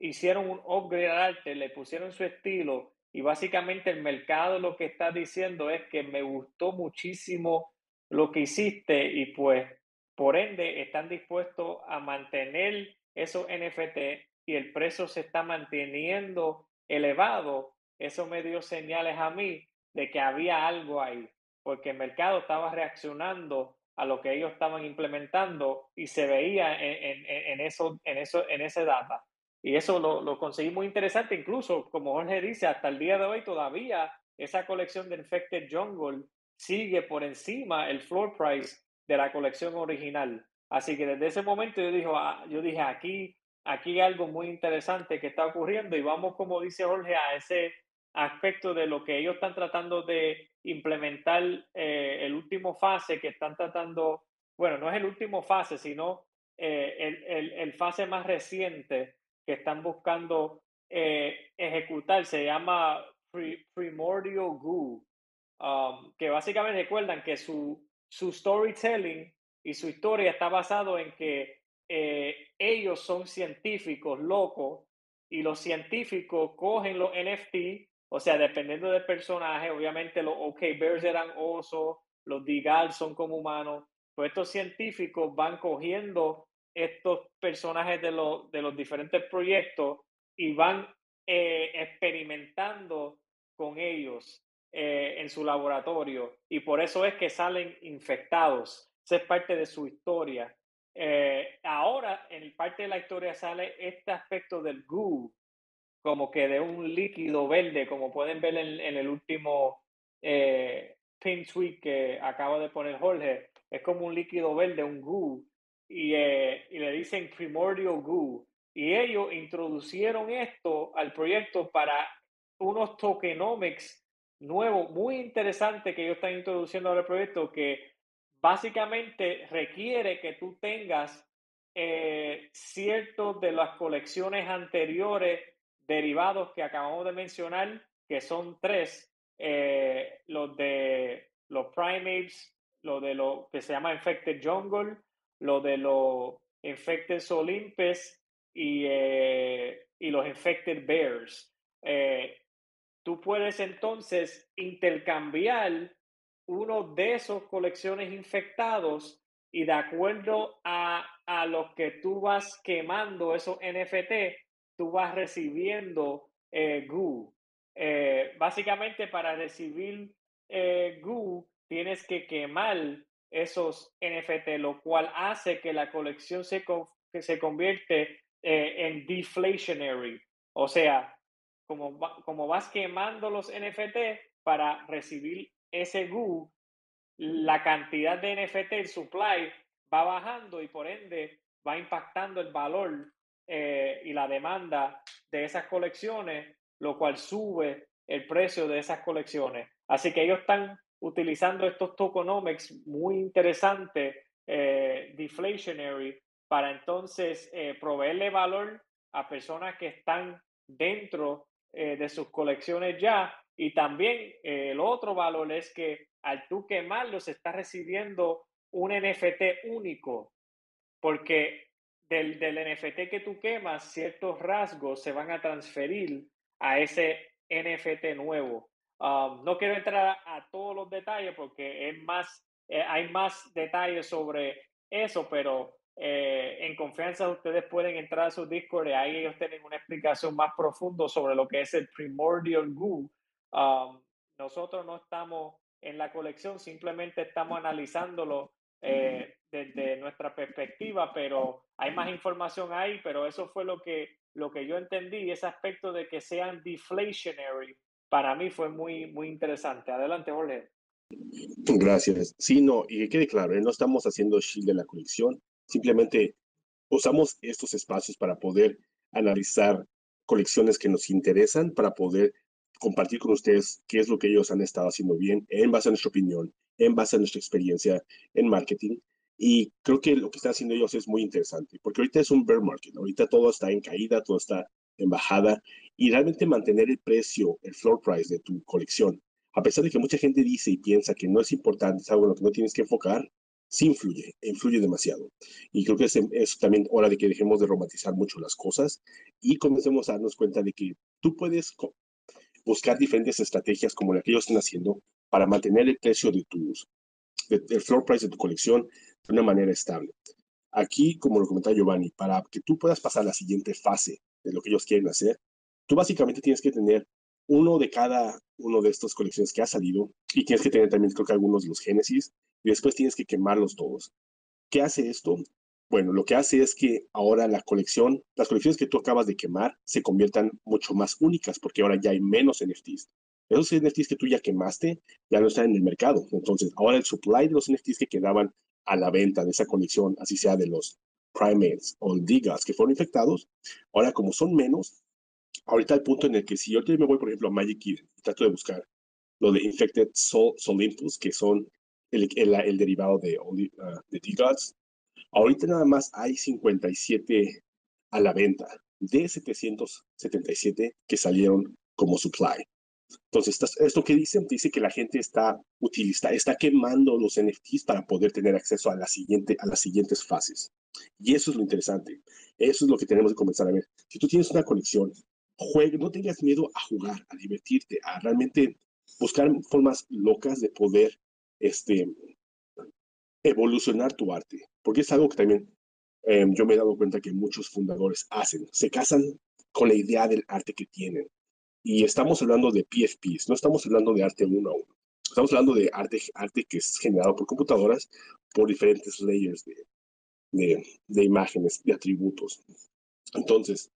B: hicieron un upgrade al arte, le pusieron su estilo y básicamente el mercado lo que está diciendo es que me gustó muchísimo lo que hiciste y pues por ende están dispuestos a mantener esos NFT y el precio se está manteniendo elevado, eso me dio señales a mí de que había algo ahí, porque el mercado estaba reaccionando a lo que ellos estaban implementando y se veía en, en, eso, en, eso, en ese data. Y eso lo, lo, conseguí muy interesante, incluso como Jorge dice, hasta el día de hoy todavía esa colección de Infected Jungle sigue por encima el floor price de la colección original. Así que desde ese momento yo dije, ah, yo dije aquí, aquí hay algo muy interesante que está ocurriendo y vamos, como dice Jorge, a ese aspecto de lo que ellos están tratando de implementar eh, el último fase que están tratando, bueno, no es el último fase, sino eh, el, el, fase más reciente que están buscando eh, ejecutar, se llama Primordial Goo, um, que básicamente recuerdan que su, su storytelling y su historia está basado en que ellos son científicos locos y los científicos cogen los NFT o sea, dependiendo del personaje, obviamente los OK Bears eran osos, los Digal son como humanos. Pues estos científicos van cogiendo estos personajes de, los, de los diferentes proyectos y van eh, experimentando con ellos eh, en su laboratorio. Y por eso es que salen infectados. Esa es parte de su historia. Eh, ahora, en parte de la historia sale este aspecto del goo, como que de un líquido verde, como pueden ver en, el último eh, pin tweet que acaba de poner Jorge, es como un líquido verde, un goo, y, eh, y le dicen primordial goo. Y ellos introducieron esto al proyecto para unos tokenomics nuevos, muy interesantes que ellos están introduciendo al proyecto, que básicamente requiere que tú tengas eh, ciertos de las colecciones anteriores derivados que acabamos de mencionar, que son tres, eh, los de los primates, lo de lo que se llama Infected Jungle, lo de los Infected Olympus y, eh, y los Infected Bears. Eh, tú puedes entonces intercambiar uno de esos colecciones infectados y de acuerdo a, a lo que tú vas quemando esos NFT, tú vas recibiendo eh, GU. Eh, básicamente para recibir eh, GU tienes que quemar esos NFT, lo cual hace que la colección se, que se convierte eh, en deflationary. O sea, como, como vas quemando los NFT para recibir ese GU, la cantidad de NFT, el supply, va bajando y por ende va impactando el valor eh, y la demanda de esas colecciones, lo cual sube el precio de esas colecciones. Así que ellos están utilizando estos tokenomics muy interesantes, eh, deflationary, para entonces eh, proveerle valor a personas que están dentro de sus colecciones ya. Y también el otro valor es que al tú quemarlos estás recibiendo un NFT único, porque del, del NFT que tú quemas, ciertos rasgos se van a transferir a ese NFT nuevo. Um, no quiero entrar a, todos los detalles porque es más, eh, hay más detalles sobre eso, pero eh, en confianza ustedes pueden entrar a su Discord y ahí ellos tienen una explicación más profunda sobre lo que es el Primordial Goo. Um, nosotros no estamos en la colección, simplemente estamos analizándolo eh, desde nuestra perspectiva, pero hay más información ahí, pero eso fue lo que, lo que yo entendí, ese aspecto de que sean deflationary, para mí fue muy, muy interesante. Adelante, Jorge.
A: Gracias. Sí, no, y que quede claro, ¿eh? no estamos haciendo shield de la colección, simplemente usamos estos espacios para poder analizar colecciones que nos interesan, para poder compartir con ustedes qué es lo que ellos han estado haciendo bien en base a nuestra opinión, en base a nuestra experiencia en marketing. Y creo que lo que están haciendo ellos es muy interesante, porque ahorita es un bear market, ahorita todo está en caída, todo está en bajada, y realmente mantener el precio, el floor price de tu colección, a pesar de que mucha gente dice y piensa que no es importante, es algo en lo que no tienes que enfocar, sí influye, influye demasiado. Y creo que es, también hora de que dejemos de romantizar mucho las cosas y comencemos a darnos cuenta de que tú puedes buscar diferentes estrategias como la que ellos están haciendo para mantener el precio de tus, el floor price de tu colección de una manera estable. Aquí, como lo comentaba Giovanni, para que tú puedas pasar a la siguiente fase de lo que ellos quieren hacer, tú básicamente tienes que tener uno de cada uno de estas colecciones que ha salido y tienes que tener también, creo que algunos de los Génesis y después tienes que quemarlos todos. ¿Qué hace esto? Bueno, lo que hace es que ahora la colección, las colecciones que tú acabas de quemar se conviertan mucho más únicas porque ahora ya hay menos NFTs. Esos NFTs que tú ya quemaste ya no están en el mercado. Entonces, ahora el supply de los NFTs que quedaban a la venta de esa colección, así sea de los primates o digas que fueron infectados, ahora como son menos, ahorita el punto en el que si yo me voy, por ejemplo, a Magic Key y trato de buscar lo de Infected Soul, Impulse, que son el, el, derivado de, uh, de D-Gods, ahorita nada más hay 57 a la venta de 777 que salieron como supply. Entonces, esto que dicen, dice que la gente está utilizando, está quemando los NFTs para poder tener acceso a, la siguiente, a las siguientes fases. Y eso es lo interesante. Eso es lo que tenemos que comenzar a ver. Si tú tienes una colección, juegue, no tengas miedo a jugar, a divertirte, a realmente buscar formas locas de poder este, evolucionar tu arte. Porque es algo que también em, yo me he dado cuenta que muchos fundadores hacen. Se casan con la idea del arte que tienen y estamos hablando de PFPs, no estamos hablando de arte uno a uno. Estamos hablando de arte, arte que es generado por computadoras, por diferentes layers de, de, de imágenes, de atributos. Entonces,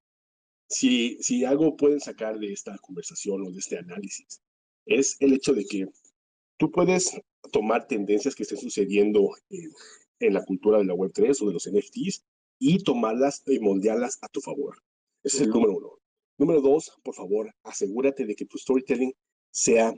A: si, si algo pueden sacar de esta conversación o de este análisis, es el hecho de que tú puedes tomar tendencias que estén sucediendo en, en la cultura de la Web3 o de los NFTs y tomarlas y moldearlas a tu favor. Ese es el número uno. Número dos, por favor, asegúrate de que tu storytelling sea,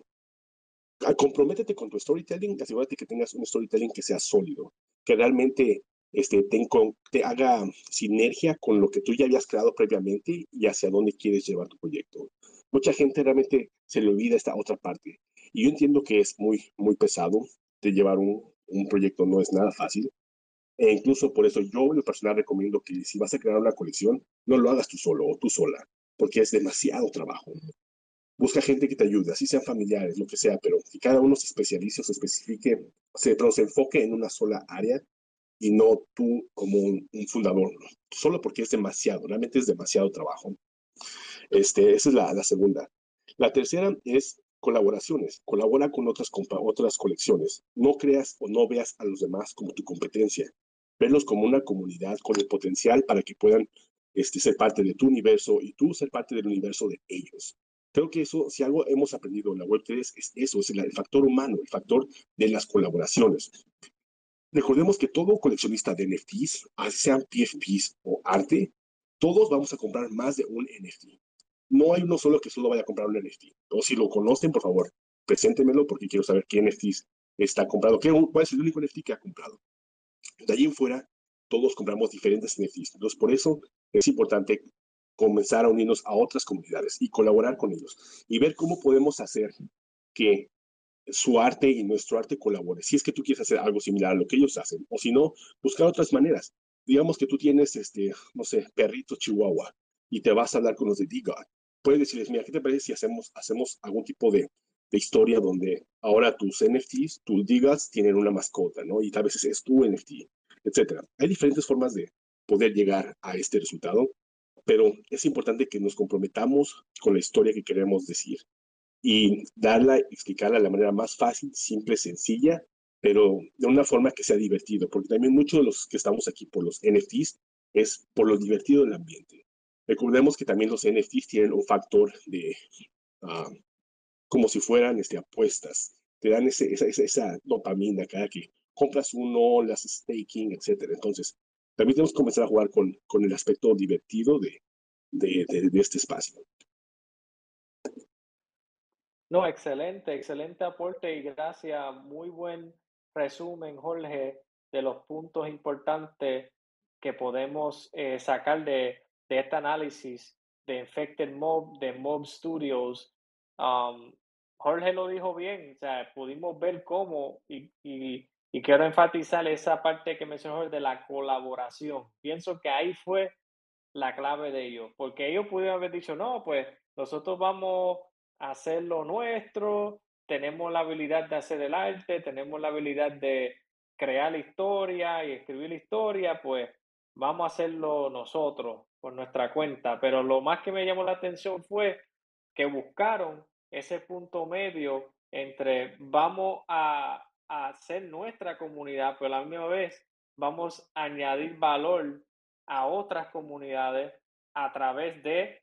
A: ah, comprométete con tu storytelling, asegúrate que tengas un storytelling que sea sólido, que realmente este, te, te haga sinergia con lo que tú ya habías creado previamente y hacia dónde quieres llevar tu proyecto. Mucha gente realmente se le olvida esta otra parte. Y yo entiendo que es muy, muy pesado de llevar un, un proyecto, no es nada fácil, e incluso por eso yo en lo personal recomiendo que si vas a crear una colección, no lo hagas tú solo o tú sola porque es demasiado trabajo. Busca gente que te ayude, así sean familiares, lo que sea, pero que cada uno se especialice o se especifique, se, se enfoque en una sola área y no tú como un, fundador, solo porque es demasiado, realmente es demasiado trabajo. Este, esa es la, la segunda. La tercera es colaboraciones. Colabora con otras, otras colecciones. No creas o no veas a los demás como tu competencia. Verlos como una comunidad con el potencial para que puedan este, ser parte de tu universo y tú ser parte del universo de ellos. Creo que eso, si algo hemos aprendido en la Web3, es eso, es el, factor humano, el factor de las colaboraciones. Recordemos que todo coleccionista de NFTs, sean PFPs o arte, todos vamos a comprar más de un NFT. No hay uno solo que solo vaya a comprar un NFT. O si lo conocen, por favor, preséntemelo porque quiero saber qué NFTs está comprado, qué, cuál es el único NFT que ha comprado. De allí en fuera, todos compramos diferentes NFTs. Entonces, por eso es importante comenzar a unirnos a otras comunidades y colaborar con ellos y ver cómo podemos hacer que su arte y nuestro arte colabore. Si es que tú quieres hacer algo similar a lo que ellos hacen, o si no, buscar otras maneras. digamos que tú tienes, este, no sé, perrito chihuahua y te vas a hablar con los de Diga. Puedes decirles, mira, ¿qué te parece si hacemos, hacemos algún tipo de, de historia donde ahora tus NFTs, tus Digas tienen una mascota, ¿no? Y tal vez es tu NFT, etcétera. Hay diferentes formas de poder llegar a este resultado, pero es importante que nos comprometamos con la historia que queremos decir y darla, explicarla de la manera más fácil, simple, sencilla pero de una forma que sea divertido, porque también muchos de los que estamos aquí por los NFTs es por lo divertido del ambiente. Recordemos que también los NFTs tienen un factor de, uh, como si fueran este, apuestas, te dan ese, esa, esa, dopamina cada que compras uno, las staking, etcétera. Entonces, también tenemos que comenzar a jugar con, con el aspecto divertido de, de, de, de este espacio.
B: No, excelente, excelente aporte y gracias. Muy buen resumen, Jorge, de los puntos importantes que podemos eh, sacar de, de, este análisis de Infected Mob, de Mob Studios. Um, Jorge lo dijo bien, o sea, pudimos ver cómo, y, y, quiero enfatizar esa parte que mencionó de la colaboración. Pienso que ahí fue la clave de ellos, porque ellos pudieron haber dicho, no, pues nosotros vamos a hacer lo nuestro, tenemos la habilidad de hacer el arte, tenemos la habilidad de crear la historia y escribir la historia, pues vamos a hacerlo nosotros nuestra cuenta. Pero lo más que me llamó la atención fue que buscaron ese punto medio entre vamos a, hacer nuestra comunidad, pero a la misma vez vamos a añadir valor a otras comunidades a través de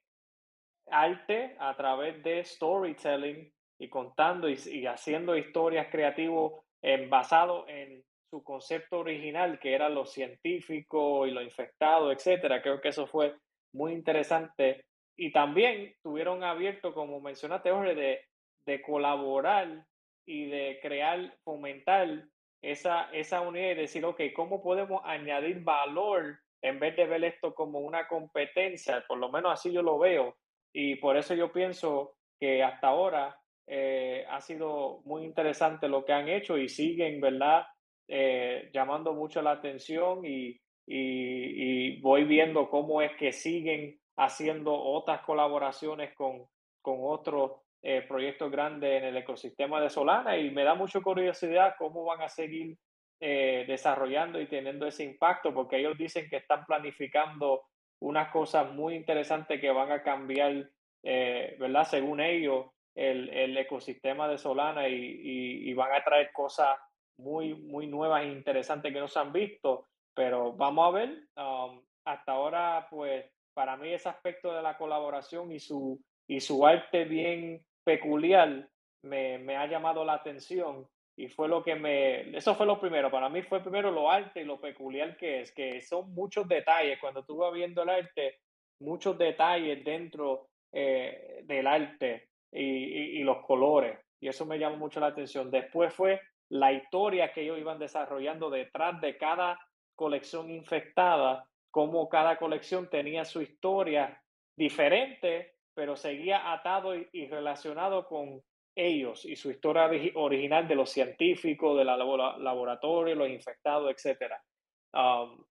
B: arte, a través de storytelling, y contando y, haciendo historias creativas en, basado en su concepto original, que era lo científico y lo infectado, etcétera. Creo que eso fue muy interesante. Y también tuvieron abierto, como mencionaste, Jorge, de, de colaborar y de crear, fomentar esa, esa unidad y decir, ok, ¿cómo podemos añadir valor en vez de ver esto como una competencia? Por lo menos así yo lo veo. Y por eso yo pienso que hasta ahora eh, ha sido muy interesante lo que han hecho y siguen, ¿verdad? Eh, llamando mucho la atención y, y, voy viendo cómo es que siguen haciendo otras colaboraciones con, con otros eh, proyectos grandes en el ecosistema de Solana y me da mucha curiosidad cómo van a seguir desarrollando y teniendo ese impacto porque ellos dicen que están planificando unas cosas muy interesantes que van a cambiar, ¿verdad? Según ellos, el, el ecosistema de Solana y, y, van a traer cosas muy, muy nuevas e interesantes que no se han visto, pero vamos a ver. Um, hasta ahora, pues, para mí ese aspecto de la colaboración y su, y su arte bien peculiar me, me ha llamado la atención y fue lo que me, eso fue lo primero, para mí fue primero lo arte y lo peculiar que es, que son muchos detalles, cuando vas viendo el arte, muchos detalles dentro eh, del arte y, y, los colores. Y eso me llamó mucho la atención. Después fue la historia que ellos iban desarrollando detrás de cada colección infectada, cómo cada colección tenía su historia diferente, pero seguía atado y, relacionado con ellos y su historia original de los científicos, de la laboratorio, los infectados, etc. Um,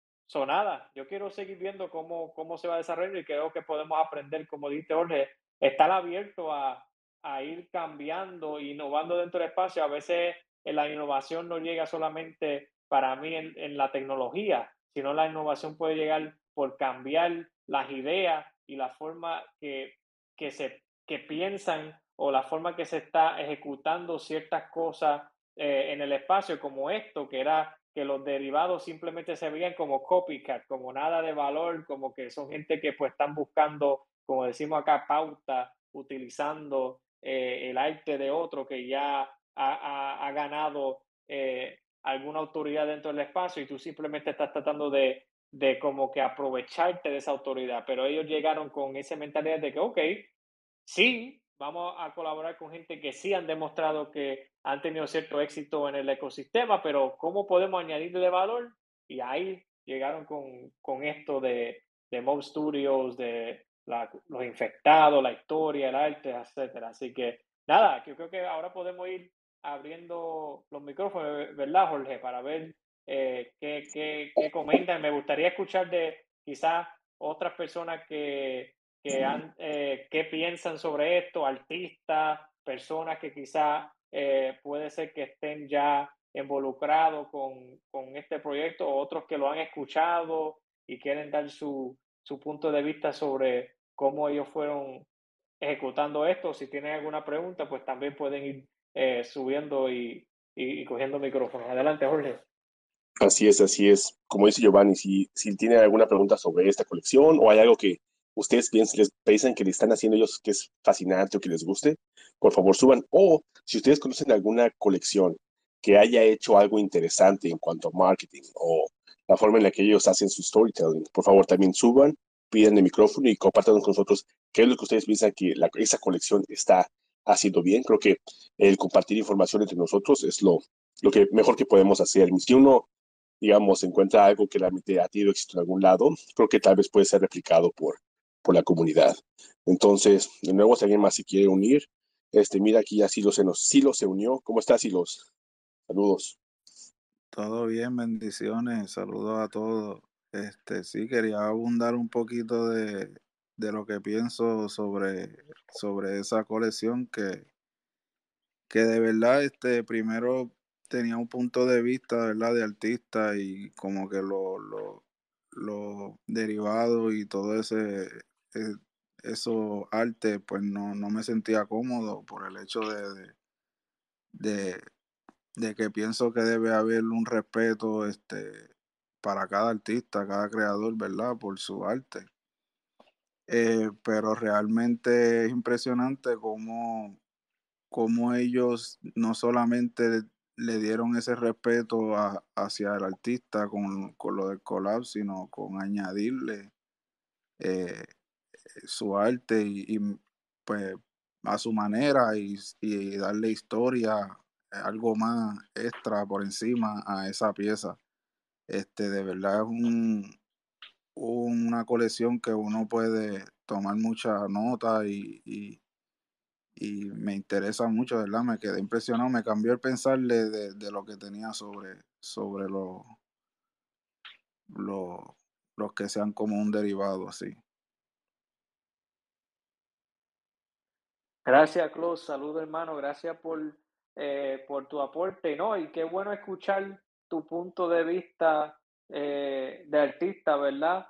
B: yo quiero seguir viendo cómo, cómo se va a desarrollar y creo que podemos aprender, como dice Jorge, estar abierto a, a ir cambiando, innovando dentro del espacio. A veces la innovación no llega solamente para mí en, la tecnología, sino la innovación puede llegar por cambiar las ideas y la forma que, que, se, que piensan o la forma que se está ejecutando ciertas cosas eh, en el espacio, como esto, que era que los derivados simplemente se veían como copycat, como nada de valor, como que son gente que pues están buscando, como decimos acá, pauta, utilizando eh, el arte de otro que ya ha, ha, ganado eh, alguna autoridad dentro del espacio y tú simplemente estás tratando de, de como que aprovecharte de esa autoridad. Pero ellos llegaron con esa mentalidad de que, ok, sí, vamos a colaborar con gente que sí han demostrado que han tenido cierto éxito en el ecosistema, pero ¿cómo podemos añadirle valor? Y ahí llegaron con, con esto de, de Mob Studios, de los infectados, la historia, el arte, etcétera. Así que nada, yo creo que ahora podemos ir abriendo los micrófonos, ¿verdad, Jorge? Para ver eh, qué, qué, qué, comentan. Me gustaría escuchar de quizás otras personas que, que, han, eh, que piensan sobre esto, artistas, personas que quizás eh, puede ser que estén ya involucrados con, con, este proyecto, otros que lo han escuchado y quieren dar su, su punto de vista sobre cómo ellos fueron ejecutando esto. Si tienen alguna pregunta, pues también pueden ir eh, subiendo y, y, cogiendo micrófonos. Adelante, Jorge.
A: Así es, así es. Como dice Giovanni, si, si tienen alguna pregunta sobre esta colección o hay algo que ustedes piensan, les piensan que le están haciendo ellos que es fascinante o que les guste, por favor suban. O si ustedes conocen alguna colección que haya hecho algo interesante en cuanto a marketing o la forma en la que ellos hacen su storytelling, por favor también suban, piden el micrófono y compartan con nosotros qué es lo que ustedes piensan que la, esa colección está haciendo bien. Creo que el compartir información entre nosotros es lo, lo que mejor que podemos hacer. Si uno, digamos, encuentra algo que realmente ha tenido éxito en algún lado, creo que tal vez puede ser replicado por, por la comunidad. Entonces, de nuevo, si alguien más se quiere unir, este, mira aquí ya Silo se nos, se unió. ¿Cómo estás, Silos? Saludos.
C: Todo bien, bendiciones, saludos a todos. Este, sí, quería abundar un poquito de, de lo que pienso sobre, sobre esa colección que, que de verdad, este, primero tenía un punto de vista, ¿verdad? De artista y como que lo, lo, lo derivado y todo ese, eh, eso arte, pues no, no me sentía cómodo por el hecho de, de, de, que pienso que debe haber un respeto este, para cada artista, cada creador, ¿verdad? Por su arte. Eh, pero realmente es impresionante cómo, cómo ellos no solamente le dieron ese respeto hacia el artista con, con, lo del collab, sino con añadirle eh, su arte y, pues a su manera y, y, darle historia, algo más extra por encima a esa pieza. Este, de verdad es un, una colección que uno puede tomar mucha nota y, y, me interesa mucho, ¿verdad? Me quedé impresionado, me cambió el pensarle de, de lo que tenía sobre, sobre los lo, los que sean como un derivado así.
B: Gracias, Claude. Saludos, hermano. Gracias por, eh, por tu aporte. ¿no? Y qué bueno escuchar tu punto de vista eh, de artista, ¿verdad?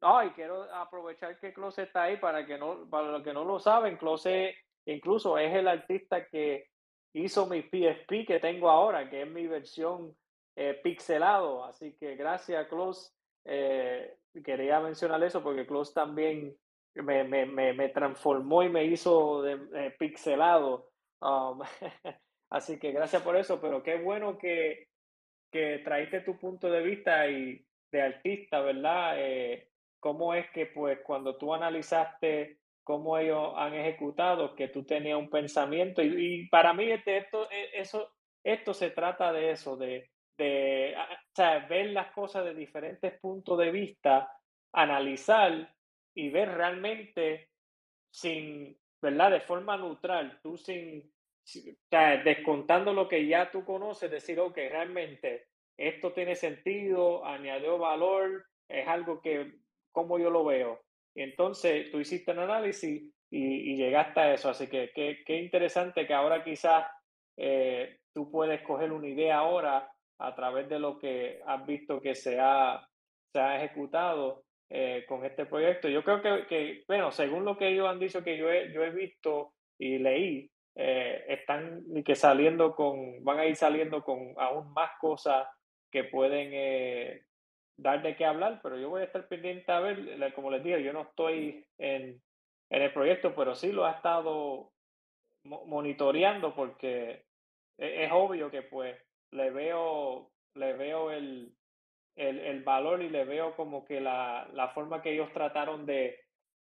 B: Ay, quiero aprovechar que Close está ahí para que no, para los que no lo saben, Close incluso es el artista que hizo mi PSP que tengo ahora, que es mi versión eh, pixelado. Así que gracias, Close. quería mencionar eso porque Close también me, me, me, me transformó y me hizo de, pixelado. Um, [laughs] así que gracias por eso, pero qué bueno que, que traíste tu punto de vista y de artista, ¿verdad? Eh, ¿Cómo es que pues cuando tú analizaste cómo ellos han ejecutado, que tú tenías un pensamiento y, para mí este, esto, e, eso, esto se trata de eso, de, de ver las cosas de diferentes puntos de vista, analizar y ver realmente sin, ¿verdad? De forma neutral, tú sin, descontando lo que ya tú conoces, decir, ok, realmente esto tiene sentido, añadió valor, es algo que, como yo lo veo. Y entonces tú hiciste un análisis y, llegaste a eso. Así que qué interesante que ahora quizás eh, tú puedes coger una idea ahora a través de lo que has visto que se ha, se ha ejecutado eh, con este proyecto. Yo creo que, que, bueno, según lo que ellos han dicho que yo he, yo he visto y leí, eh, están que saliendo con, van a ir saliendo con aún más cosas que pueden eh, dar de qué hablar, pero yo voy a estar pendiente a ver, como les dije, yo no estoy en, en el proyecto, pero sí lo ha estado monitoreando porque es, es obvio que pues le veo, le veo el, el, el, valor y le veo como que la, la forma que ellos trataron de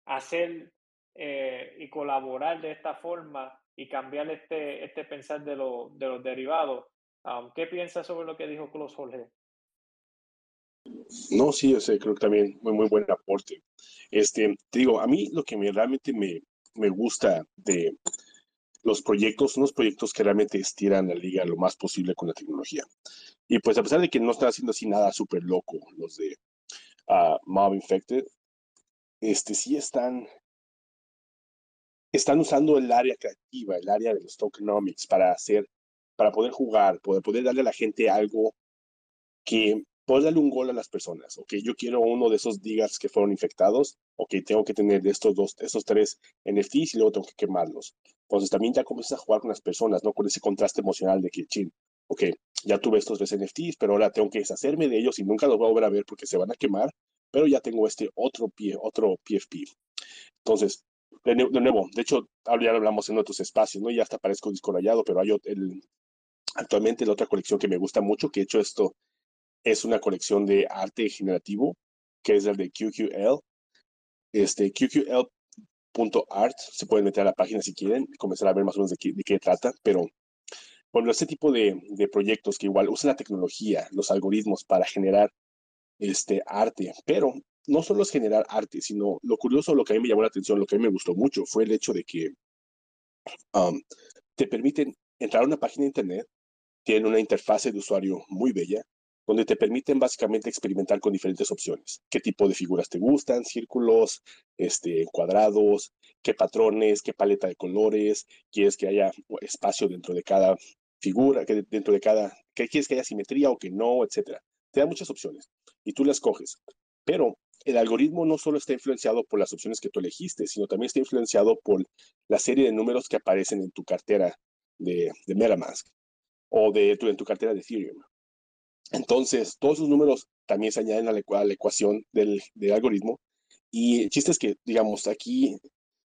B: hacer eh, y colaborar de esta forma y cambiar este, este pensar de, lo, de los derivados. Um, ¿Qué piensas sobre lo que dijo Klaus Jorge?
A: No, sí, yo sé, creo que también muy, muy buen aporte. Este, te digo, a mí lo que me, realmente me, me gusta de los proyectos, son los proyectos que realmente estiran la liga lo más posible con la tecnología. Y pues a pesar de que no están haciendo así nada súper loco los de uh, Mob Infected, este, sí están, están usando el área creativa, el área de los tokenomics para hacer, para poder jugar, poder, poder darle a la gente algo que pueda darle un gol a las personas. Ok, yo quiero uno de esos digas que fueron infectados. Ok, tengo que tener estos dos, estos tres NFTs y luego tengo que quemarlos. Entonces también ya comienzas a jugar con las personas, ¿no? Con ese contraste emocional de que, chin, ok, ya tuve estos tres NFTs, pero ahora tengo que deshacerme de ellos y nunca los voy a volver a ver porque se van a quemar, pero ya tengo este otro pie, otro PFP. Entonces, de, nuevo, de hecho, ya lo hablamos en otros espacios, ¿no? Ya hasta parezco disco pero hay el, actualmente la otra colección que me gusta mucho, que he hecho esto, es una colección de arte generativo, que es el de QQL. Este, QQL.art, se pueden meter a la página si quieren, comenzar a ver más o menos de qué, de qué trata, pero bueno, este tipo de, de, proyectos que igual usan la tecnología, los algoritmos para generar este arte, pero no solo es generar arte, sino lo curioso, lo que a mí me llamó la atención, lo que a mí me gustó mucho fue el hecho de que um, te permiten entrar a una página de internet, tienen una interfase de usuario muy bella, donde te permiten básicamente experimentar con diferentes opciones. ¿Qué tipo de figuras te gustan? Círculos, este, cuadrados, qué patrones, qué paleta de colores, quieres que haya espacio dentro de cada figura, que dentro de cada, que quieres que haya simetría o que no, etcétera. Te da muchas opciones y tú las coges. Pero el algoritmo no solo está influenciado por las opciones que tú elegiste, sino también está influenciado por la serie de números que aparecen en tu cartera de, de MetaMask o de tu, en tu cartera de Ethereum. Entonces, todos esos números también se añaden a la, ecuación del, algoritmo. Y el chiste es que, digamos, aquí,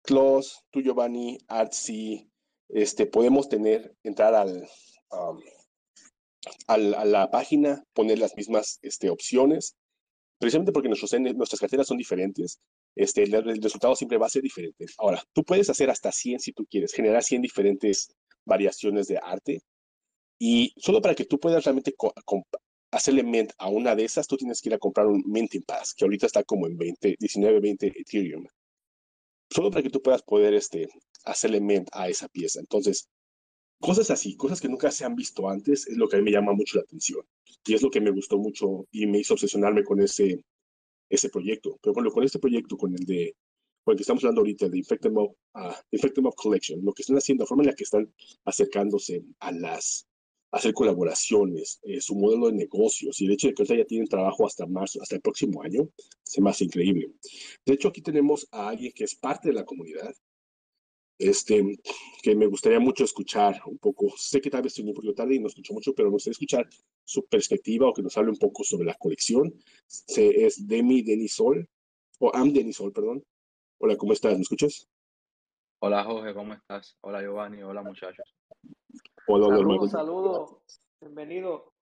A: Klaus, tú, Giovanni, Artsy, este, podemos tener, entrar al, um, a la página, poner las mismas este, opciones, precisamente porque nuestras carteras son diferentes, este, el, el, resultado siempre va a ser diferente. Ahora, tú puedes hacer hasta 100 si tú quieres, generar 100 diferentes variaciones de arte y solo para que tú puedas realmente hacerle mint a una de esas, tú tienes que ir a comprar un Minting Pass, que ahorita está como en 20, 19, 20 Ethereum. Solo para que tú puedas poder este, hacerle mint a esa pieza. Entonces, cosas así, cosas que nunca se han visto antes, es lo que a mí me llama mucho la atención. Y es lo que me gustó mucho y me hizo obsesionarme con ese, ese proyecto. Pero con, con este proyecto, con el de con el que estamos hablando ahorita, de Infected Mob, uh, Collection, lo que están haciendo, la forma en la que están acercándose a las hacer colaboraciones, eh, su modelo de negocios y el hecho de que ya tienen trabajo hasta marzo, hasta el próximo año, se me hace increíble. De hecho, aquí tenemos a alguien que es parte de la comunidad, este, que me gustaría mucho escuchar un poco. Sé que tal vez estoy un poquito tarde y no escucho mucho, pero me gustaría escuchar su perspectiva o que nos hable un poco sobre la colección. Se, es Demi Denisol, o Am Denisol, perdón. Hola, ¿cómo estás? ¿Me escuchas?
D: Hola, Jorge, ¿cómo estás? Hola, Giovanni. Hola, muchachos.
B: Hola, saludos, saludos. Bienvenido.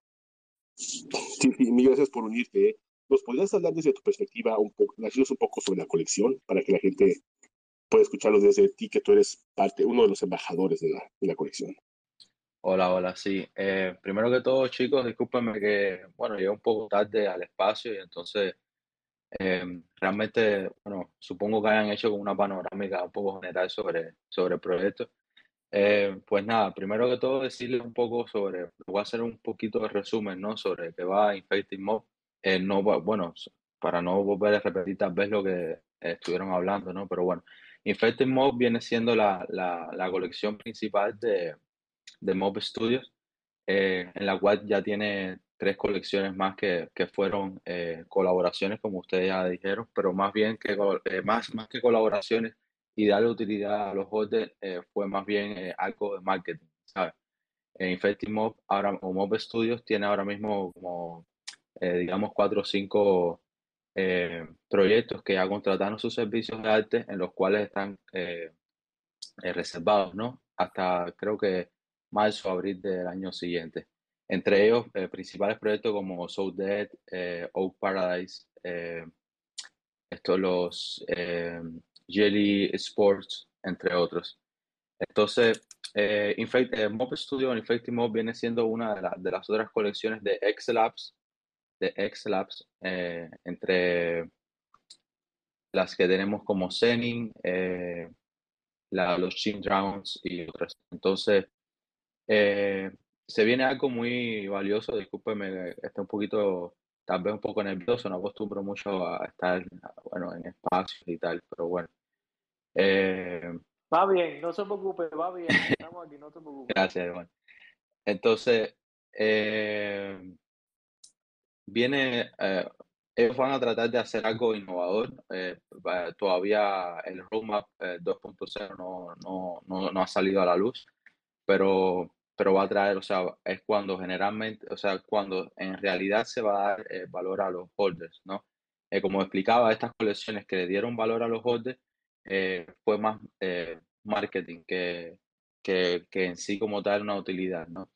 A: Sí, sí, mil gracias por unirte. ¿Nos podrías hablar desde tu perspectiva un poco, un poco sobre la colección para que la gente pueda escucharlo desde ti, que tú eres parte, uno de los embajadores de la, de la colección?
D: Hola, hola, sí. Eh, primero que todo, chicos, discúlpenme que, bueno, llegué un poco tarde al espacio y entonces eh, realmente, bueno, supongo que hayan hecho una panorámica un poco general sobre, sobre el proyecto. Eh, pues nada, primero que todo decirles un poco sobre, voy a hacer un poquito de resumen, ¿no? Sobre qué va Infecting Mob. Eh, no, bueno, para no volver a repetir tal vez lo que estuvieron hablando, ¿no? Pero bueno, Infecting Mob viene siendo la, la, colección principal de, de Mob Studios, eh, en la cual ya tiene tres colecciones más que, que fueron colaboraciones, como ustedes ya dijeron, pero más bien que, más, más que colaboraciones, y darle utilidad a los eh, fue más bien eh, algo de marketing, ¿sabes? En Infecting Mob, ahora, o Mob Studios tiene ahora mismo como, eh, digamos, cuatro o cinco proyectos que ya contrataron sus servicios de arte en los cuales están reservados, ¿no? Hasta creo que marzo abril del año siguiente. Entre ellos, principales proyectos como Soul Dead, Oak Paradise, estos los Jelly Sports, entre otros. Entonces, eh, eh Mob Studio Infecting Mob viene siendo una de, las otras colecciones de X-Labs, de X-Labs, eh, entre las que tenemos como Zenin, eh, los Chin Drowns y otras. Entonces, se viene algo muy valioso, discúlpeme, estoy un poquito, tal vez un poco nervioso, no acostumbro mucho a estar, bueno, en espacios y tal, pero bueno.
B: Eh, va bien, no se preocupe, va bien, estamos aquí, no se preocupe. [laughs]
D: Gracias, Iván. Entonces, eh, viene, eh, ellos van a tratar de hacer algo innovador. todavía el roadmap 2.0 no, no, no, no ha salido a la luz, pero pero va a traer, o sea, es cuando generalmente, o sea, cuando en realidad se va a dar eh, valor a los holders, ¿no? Eh, como explicaba, estas colecciones que le dieron valor a los holders eh, fue más marketing que, que, que, en sí como tal una utilidad, ¿no?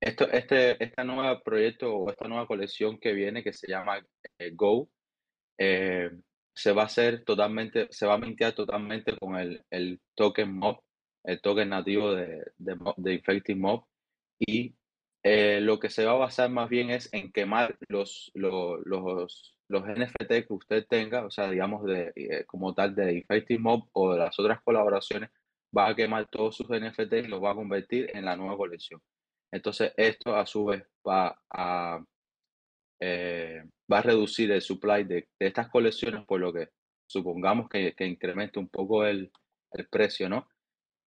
D: Esto, este, este nuevo proyecto o esta nueva colección que viene que se llama Go, se va a hacer totalmente, se va a mintear totalmente con el, el token MOB el token nativo de, de, de Infected Mob. Y eh, lo que se va a basar más bien es en quemar los, los, los, los NFT que usted tenga, o sea, digamos, de, eh, como tal de Infected Mob o de las otras colaboraciones, va a quemar todos sus NFT y los va a convertir en la nueva colección. Entonces, esto a su vez va a, eh, va a reducir el supply de, estas colecciones, por lo que supongamos que, que incremente un poco el, el precio, ¿no?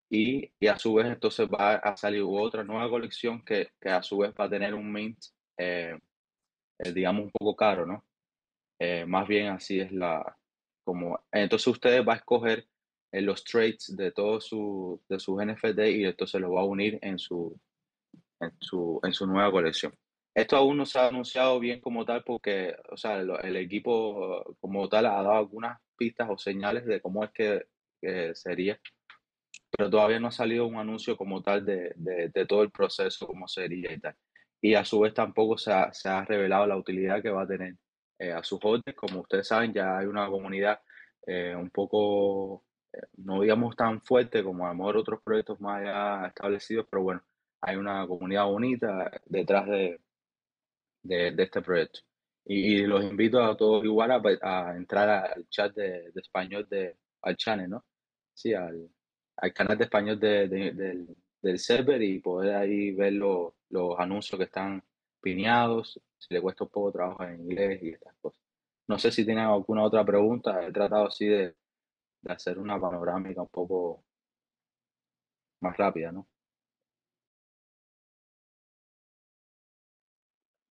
D: Y, y, a su vez entonces va a salir otra nueva colección que, que a su vez va a tener un mint, eh, eh, digamos, un poco caro, ¿no? Eh, más bien así es la, como, entonces usted va a escoger los traits de todos su, de sus NFT y entonces los va a unir en su, en su, en su nueva colección. Esto aún no se ha anunciado bien como tal porque, o sea, el, el equipo como tal ha dado algunas pistas o señales de cómo es que, que sería pero todavía no ha salido un anuncio como tal de, de, todo el proceso, cómo sería y tal. Y a su vez tampoco se ha, se ha revelado la utilidad que va a tener eh, a sus holders. Como ustedes saben, ya hay una comunidad eh, un poco, eh, no digamos tan fuerte como a lo mejor otros proyectos más ya establecidos, pero bueno, hay una comunidad bonita detrás de, de, de este proyecto. Y, los invito a todos igual a, a entrar al chat de, de español de, al channel, ¿no? Sí, al, al canal de español de, del, del, server y poder ahí ver los anuncios que están pineados, si le cuesta un poco trabajo en inglés y estas cosas. No sé si tienen alguna otra pregunta, he tratado así de, de hacer una panorámica un poco más rápida, ¿no?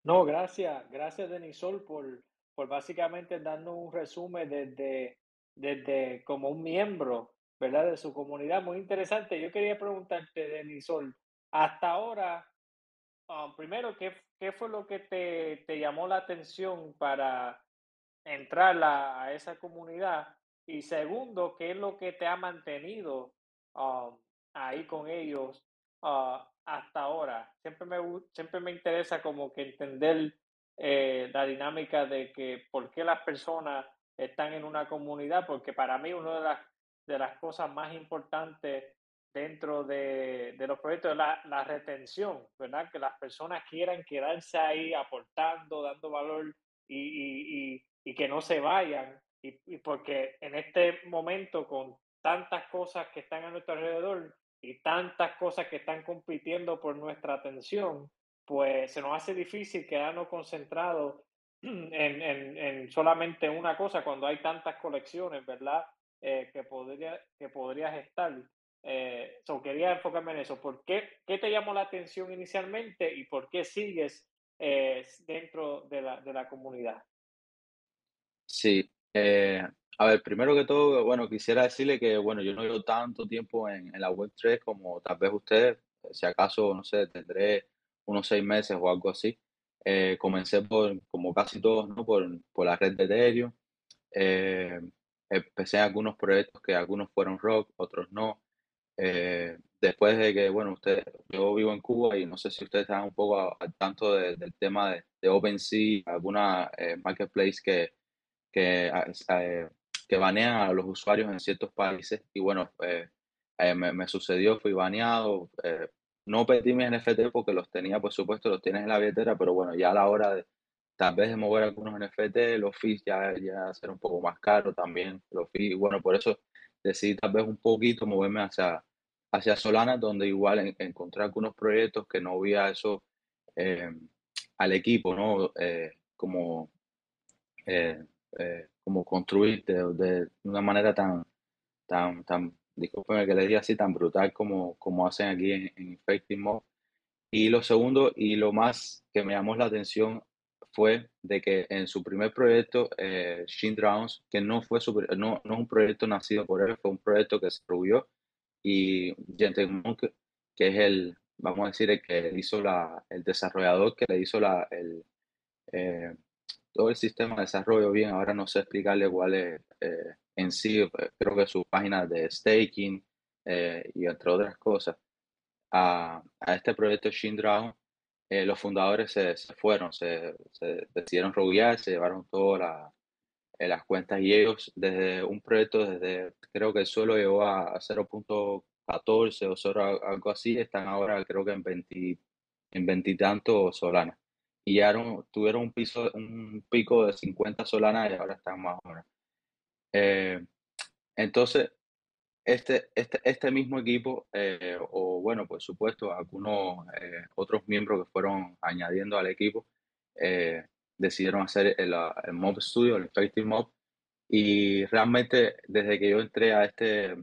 B: No, gracias, gracias Denisol por, por básicamente darnos un resumen desde, desde como un miembro ¿verdad? De su comunidad. Muy interesante. Yo quería preguntarte, Denisol, hasta ahora, um, primero, ¿qué, ¿qué, fue lo que te, te, llamó la atención para entrar a, esa comunidad? Y segundo, ¿qué es lo que te ha mantenido um, ahí con ellos uh, hasta ahora? Siempre me, siempre me interesa como que entender eh, la dinámica de que por qué las personas están en una comunidad, porque para mí una de las de las cosas más importantes dentro de, de los proyectos es la, la, retención, ¿verdad? Que las personas quieran quedarse ahí aportando, dando valor y, y, y, que no se vayan. Y, porque en este momento, con tantas cosas que están a nuestro alrededor y tantas cosas que están compitiendo por nuestra atención, pues se nos hace difícil quedarnos concentrados [clears throat] en, en, en solamente una cosa cuando hay tantas colecciones, ¿verdad? Eh, que, podría, que podrías estar. Eh, quería enfocarme en eso. ¿Por qué, qué, te llamó la atención inicialmente y por qué sigues eh, dentro de la, de la, comunidad?
D: Sí, eh, a ver, primero que todo, bueno, quisiera decirle que, bueno, yo no llevo tanto tiempo en, en la Web3 como tal vez usted, si acaso, no sé, tendré unos seis meses o algo así. comencé por, como casi todos, ¿no? Por, por la red de Ethereum. Eh, empecé algunos proyectos que algunos fueron rock, otros no. Eh, después de que, bueno, usted, yo vivo en Cuba y no sé si ustedes están un poco al tanto del tema de, de OpenSea, alguna eh, marketplace que, que, ah, eh, que banean a los usuarios en ciertos países. Y bueno, me, me, sucedió, fui baneado. no pedí mis NFT porque los tenía, por supuesto, los tienes en la billetera, pero bueno, ya a la hora de, tal vez de mover algunos NFT, los fees ya, ya ser un poco más caro también, los fees, bueno, por eso decidí tal vez un poquito moverme hacia, hacia Solana, donde igual encontré algunos proyectos que no había eso al equipo, ¿no? como, como construir de, una manera tan, tan, tan, discúlpeme que le diga así, tan brutal como, como hacen aquí en, en Mob. Y lo segundo y lo más que me llamó la atención fue de que en su primer proyecto, eh, Shin Drowns, que no fue no, no es un proyecto nacido por él, fue un proyecto que se rubio y Gente Monk, que es el, vamos a decir, el que hizo la, el desarrollador que le hizo la, el, eh, todo el sistema de desarrollo bien, ahora no sé explicarle cuál es eh, en sí, creo que su página de staking y entre otras cosas, a, a este proyecto Shin Drowns eh, los fundadores se, fueron, se, decidieron roguear, se llevaron todas eh, las cuentas y ellos desde un proyecto, desde creo que el suelo llegó a 0.14 o 0, algo así, están ahora creo que en 20 en veintitantos solanas. Ya tuvieron un, piso, un pico de 50 solanas y ahora están más o menos. Eh, entonces, este, este, este mismo equipo, eh, o bueno, por supuesto, algunos eh, otros miembros que fueron añadiendo al equipo, eh, decidieron hacer el, el, Mob Studio, el Effective Mob, y realmente desde que yo entré a este,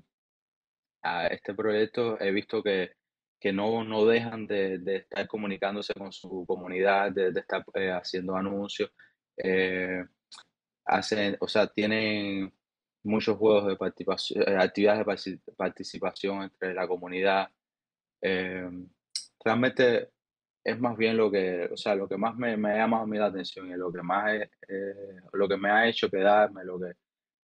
D: a este proyecto he visto que, que no, no dejan de, de estar comunicándose con su comunidad, de, estar haciendo anuncios. hacen, o sea, tienen muchos juegos de participación, eh, actividades de participación entre la comunidad. Eh, realmente es más bien lo que, o sea, lo que más me, me ha llamado a mí la atención y lo que más lo que me ha hecho quedarme, lo que,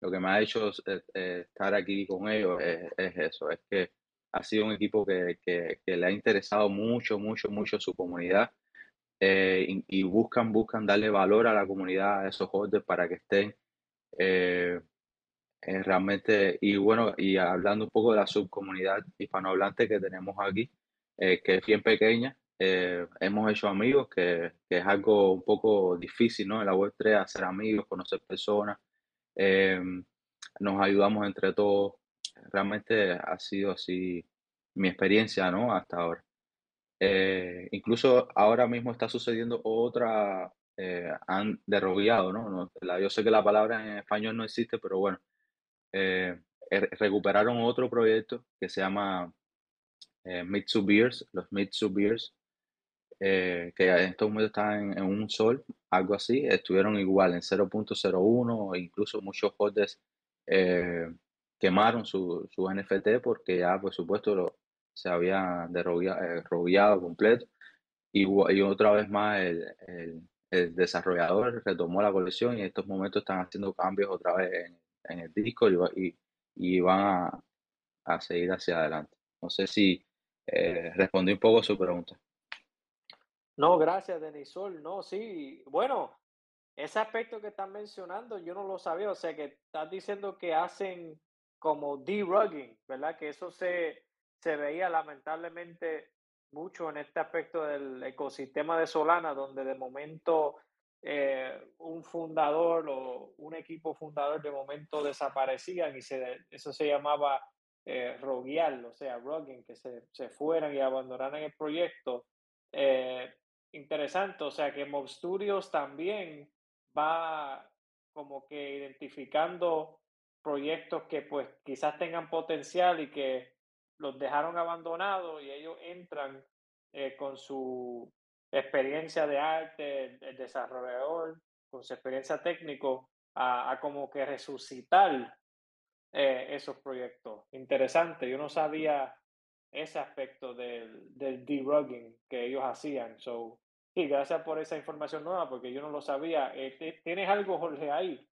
D: lo que me ha hecho eh, estar aquí con ellos es, eso, es que ha sido un equipo que, que, le ha interesado mucho, mucho, mucho su comunidad y, buscan, buscan darle valor a la comunidad, a esos holders para que estén eh, realmente, y bueno, y hablando un poco de la subcomunidad hispanohablante que tenemos aquí, eh, que es bien pequeña, eh, hemos hecho amigos, que, que, es algo un poco difícil, ¿no? En la Web3, hacer amigos, conocer personas, nos ayudamos entre todos. Realmente ha sido así mi experiencia, ¿no? Hasta ahora. incluso ahora mismo está sucediendo otra, han derrogueado, ¿no? ¿no? Yo sé que la palabra en español no existe, pero bueno, eh, er, recuperaron otro proyecto que se llama eh, Mitsu Beers, los Mitsu Beers, eh, que en estos momentos están en, un sol, algo así, estuvieron igual en 0.01, incluso muchos holders eh, quemaron su, su, NFT porque ya, por supuesto, lo, se había derrogueado completo. Y, y, otra vez más el, el, el, desarrollador retomó la colección y en estos momentos están haciendo cambios otra vez en, en el disco y, y, van a, seguir hacia adelante. No sé si eh, respondí un poco a su pregunta.
B: No, gracias, Denisol. No, sí, bueno, ese aspecto que están mencionando yo no lo sabía, o sea que estás diciendo que hacen como derugging, ¿verdad? Que eso se, se veía lamentablemente mucho en este aspecto del ecosistema de Solana, donde de momento eh, un fundador o un equipo fundador de momento desaparecían y se, eso se llamaba eh, roguear, o sea, roguing, que se, se, fueran y abandonaran el proyecto. Eh, interesante, o sea que Mob Studios también va como que identificando proyectos que pues quizás tengan potencial y que los dejaron abandonados y ellos entran eh, con su experiencia de arte, el desarrollador, con su experiencia técnico, a, como que resucitar eh, esos proyectos. Interesante, yo no sabía ese aspecto del, del debugging que ellos hacían. So, y gracias por esa información nueva, porque yo no lo sabía. Eh, ¿Tienes algo, Jorge, ahí?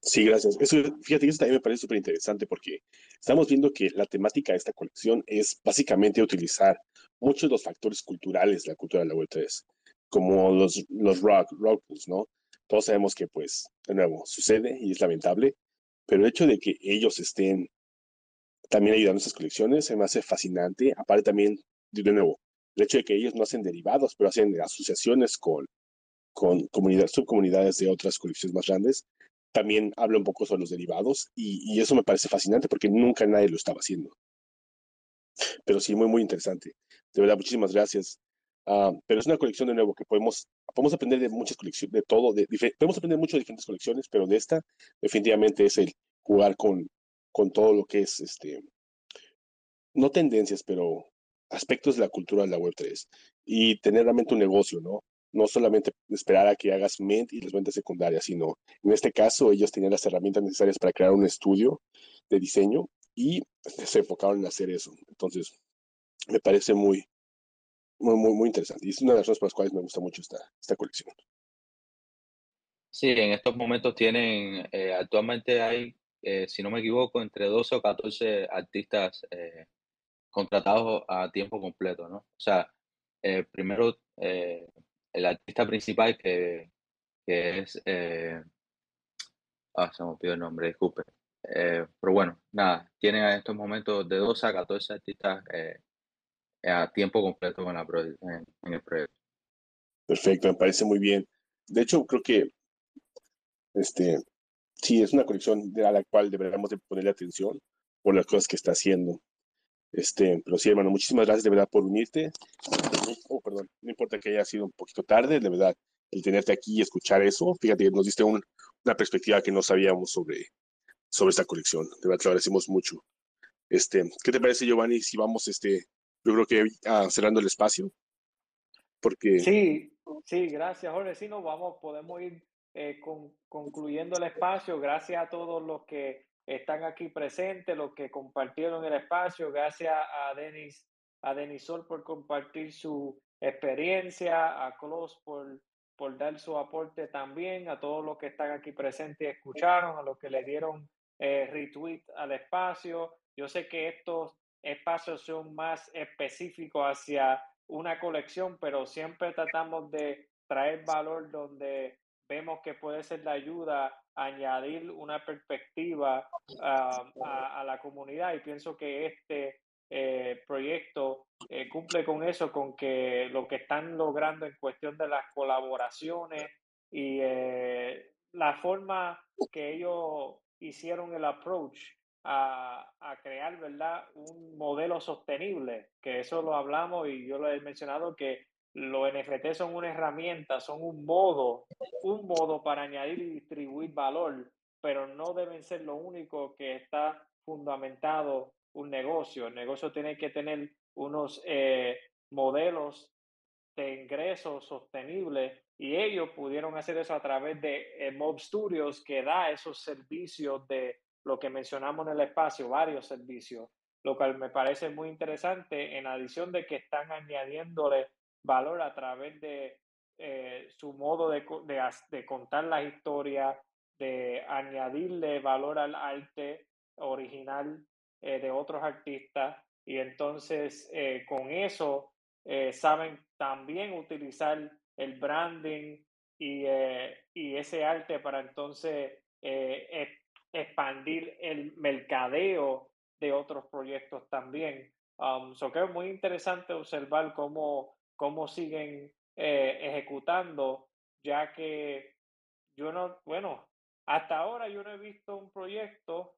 A: Sí, gracias. Eso, fíjate eso también me parece súper interesante porque estamos viendo que la temática de esta colección es básicamente utilizar muchos de los factores culturales de la cultura de la Web3, como los, los rock, rock ¿no? Todos sabemos que, pues, de nuevo, sucede y es lamentable, pero el hecho de que ellos estén también ayudando a estas colecciones se me hace fascinante. Aparte también, de nuevo, el hecho de que ellos no hacen derivados, pero hacen asociaciones con, con comunidades, subcomunidades de otras colecciones más grandes, también habla un poco sobre los derivados y, eso me parece fascinante porque nunca nadie lo estaba haciendo. Pero sí, muy, muy interesante. De verdad, muchísimas gracias. Ah, pero es una colección de nuevo que podemos, podemos aprender de muchas colecciones, de todo, de, podemos aprender mucho de diferentes colecciones, pero de esta definitivamente es el jugar con, con todo lo que es, este, no tendencias, pero aspectos de la cultura de la Web3 y tener realmente un negocio, ¿no? No solamente esperar a que hagas Mint y las ventas secundarias, sino en este caso ellos tenían las herramientas necesarias para crear un estudio de diseño y se enfocaron en hacer eso. Entonces, me parece muy, muy, muy, muy interesante. Y es una de las razones por las cuales me gusta mucho esta, esta colección.
D: Sí, en estos momentos tienen, eh, actualmente hay, eh, si no me equivoco, entre 12 o 14 artistas eh, contratados a tiempo completo, ¿no? O sea, primero el artista principal que, que es, ah, se me olvidó el nombre, disculpe. pero bueno, nada, tienen en estos momentos de 12 a 14 artistas a tiempo completo en, la, en, el proyecto.
A: Perfecto, me parece muy bien. De hecho, creo que este, sí, es una colección a la cual deberíamos de ponerle atención por las cosas que está haciendo. Este, pero sí, hermano, muchísimas gracias de verdad por unirte. Oh, perdón, no importa que haya sido un poquito tarde, de verdad, el tenerte aquí y escuchar eso, fíjate, nos diste una perspectiva que no sabíamos sobre, sobre esta colección. De verdad, te lo agradecemos mucho. Este, ¿Qué te parece, Giovanni, si vamos este, yo creo que ah, cerrando el espacio. Porque...
B: Sí, sí, gracias, Jorge. Sí, nos vamos, podemos ir eh, concluyendo el espacio. Gracias a todos los que están aquí presentes, los que compartieron el espacio. Gracias a Denis, a Denisol por compartir su experiencia, a Close por, por dar su aporte también, a todos los que están aquí presentes y escucharon, a los que le dieron eh, retweet al espacio. Yo sé que estos espacios son más específicos hacia una colección, pero siempre tratamos de traer valor donde vemos que puede ser de ayuda añadir una perspectiva a, la comunidad y pienso que este eh, proyecto eh, cumple con eso, con que lo que están logrando en cuestión de las colaboraciones y eh, la forma que ellos hicieron el approach a, crear, ¿verdad? Un modelo sostenible, que eso lo hablamos y yo lo he mencionado que los NFT son una herramienta, son un modo, un modo para añadir y distribuir valor, pero no deben ser lo único que está fundamentado un negocio. El negocio tiene que tener unos eh, modelos de ingresos sostenibles y ellos pudieron hacer eso a través de eh, Mob Studios que da esos servicios de lo que mencionamos en el espacio, varios servicios, lo cual me parece muy interesante en adición de que están añadiéndole valor a través de eh, su modo de, de, contar la historia, de añadirle valor al arte original eh, de otros artistas y entonces eh, con eso saben también utilizar el branding y, y ese arte para entonces expandir el mercadeo de otros proyectos también. Um, so que es muy interesante observar cómo, cómo siguen eh, ejecutando, ya que yo no, bueno, hasta ahora yo no he visto un proyecto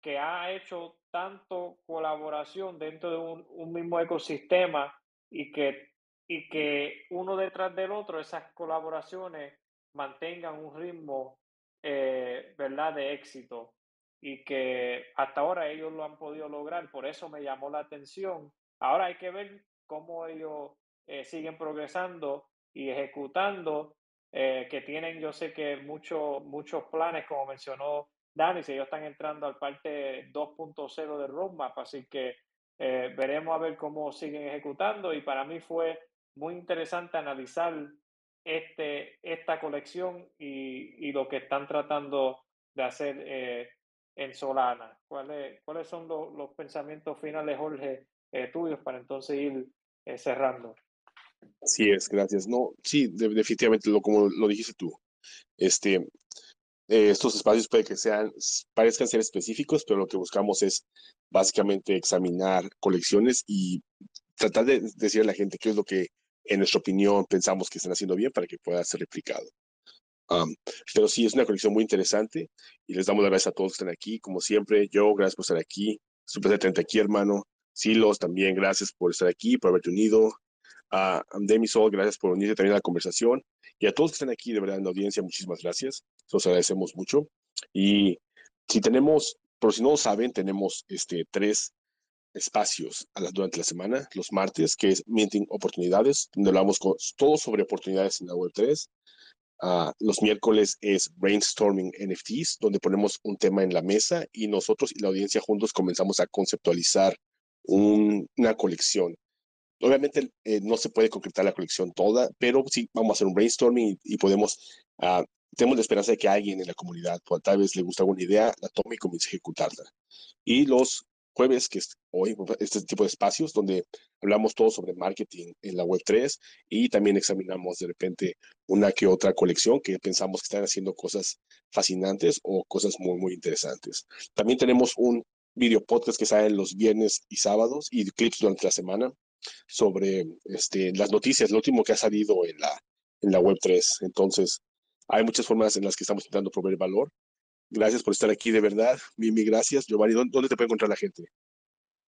B: que ha hecho tanto colaboración dentro de un, un mismo ecosistema y que, y que uno detrás del otro, esas colaboraciones mantengan un ritmo eh, ¿verdad?, de éxito y que hasta ahora ellos lo han podido lograr, por eso me llamó la atención. Ahora hay que ver cómo ellos eh, siguen progresando y ejecutando, eh, que tienen, yo sé que muchos muchos planes, como mencionó Dani, si ellos están entrando al parte 2.0 de Roadmap, así que veremos a ver cómo siguen ejecutando y para mí fue muy interesante analizar este, esta colección y, y, lo que están tratando de hacer eh, en Solana. ¿Cuáles, ¿Cuáles son los pensamientos finales, Jorge, eh, tuyos para entonces ir eh, cerrando?
A: Sí es, gracias. No, sí, definitivamente, lo, como lo dijiste tú, este, estos espacios puede que sean, parezcan ser específicos, pero lo que buscamos es básicamente examinar colecciones y tratar de decir a la gente qué es lo que en nuestra opinión, pensamos que están haciendo bien para que pueda ser replicado. pero sí, es una colección muy interesante y les damos las gracias a todos que están aquí. Como siempre, yo, gracias por estar aquí. Tenerte aquí, hermano. Silos, también gracias por estar aquí, por haberte unido. A Demisol, gracias por unirse también a la conversación. Y a todos que están aquí, de verdad, en la audiencia, muchísimas gracias. Los agradecemos mucho. Y si tenemos, por si no lo saben, tenemos este, tres espacios a las, durante la semana, los martes, que es Minting Oportunidades, donde hablamos con, todo sobre oportunidades en la Web3. Ah, los miércoles es Brainstorming NFTs, donde ponemos un tema en la mesa y nosotros y la audiencia juntos comenzamos a conceptualizar una colección. Obviamente eh, no se puede concretar la colección toda, pero sí vamos a hacer un brainstorming y, podemos, uh, tenemos la esperanza de que alguien en la comunidad, pues, tal vez le gusta alguna idea, la tome y comience a ejecutarla. Y los jueves, que es hoy, este tipo de espacios donde hablamos todo sobre marketing en la Web3 y también examinamos de repente una que otra colección que pensamos que están haciendo cosas fascinantes o cosas muy, muy interesantes. También tenemos un video podcast que sale los viernes y sábados y clips durante la semana sobre este, las noticias, lo último que ha salido en la, en la Web3. Entonces, hay muchas formas en las que estamos intentando proveer valor Gracias por estar aquí, de verdad. Mimi, gracias. Giovanni, ¿dónde te puede encontrar la gente?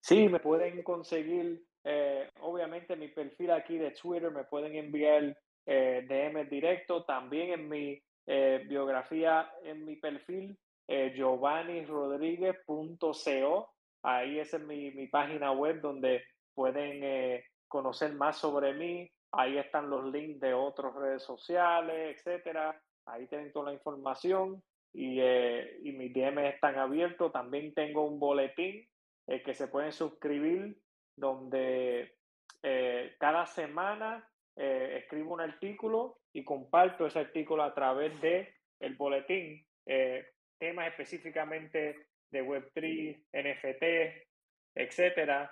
B: Sí, me pueden conseguir, eh, obviamente, mi perfil aquí de Twitter, me pueden enviar eh, DM directo, también en mi eh, biografía, en mi perfil, eh, giovannirodríguez.co. Ahí es mi, mi página web donde pueden conocer más sobre mí. Ahí están los links de otras redes sociales, etcétera. Ahí tienen toda la información y, eh, y mis DM están abiertos. También tengo un boletín eh, que se pueden suscribir donde eh, cada semana escribo un artículo y comparto ese artículo a través de el boletín, temas específicamente de Web3, NFT, etcétera.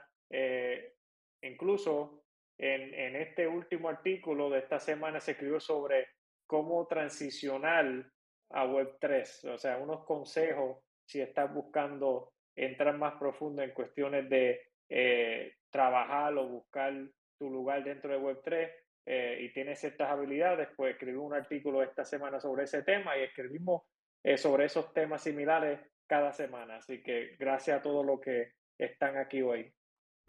B: Incluso en, en este último artículo de esta semana se escribió sobre cómo transicionar a Web3, o sea, unos consejos si estás buscando entrar más profundo en cuestiones de eh, trabajar o buscar tu lugar dentro de Web3 eh, y tienes ciertas habilidades, pues escribí un artículo esta semana sobre ese tema y escribimos eh, sobre esos temas similares cada semana. Así que gracias a todos los que están aquí hoy.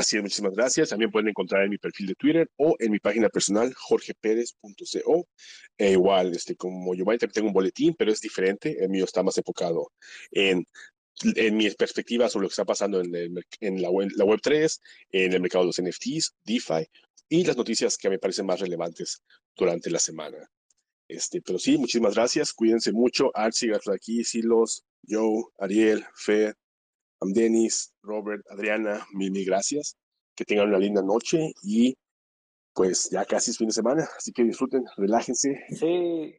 A: Así es, muchísimas gracias. También pueden encontrar en mi perfil de Twitter o en mi página personal, jorgeperez.co. E igual, este, como yo también tengo un boletín, pero es diferente. El mío está más enfocado en, en mi perspectiva sobre lo que está pasando en, en la, web, la Web3, en el mercado de los NFTs, DeFi y las noticias que me parecen más relevantes durante la semana. Este, pero sí, muchísimas gracias. Cuídense mucho. Archie, aquí, Silos, Joe, Ariel, Fe, Denis, Robert, Adriana, mil gracias. Que tengan una linda noche y pues ya casi es fin de semana, así que disfruten, relájense.
B: Sí,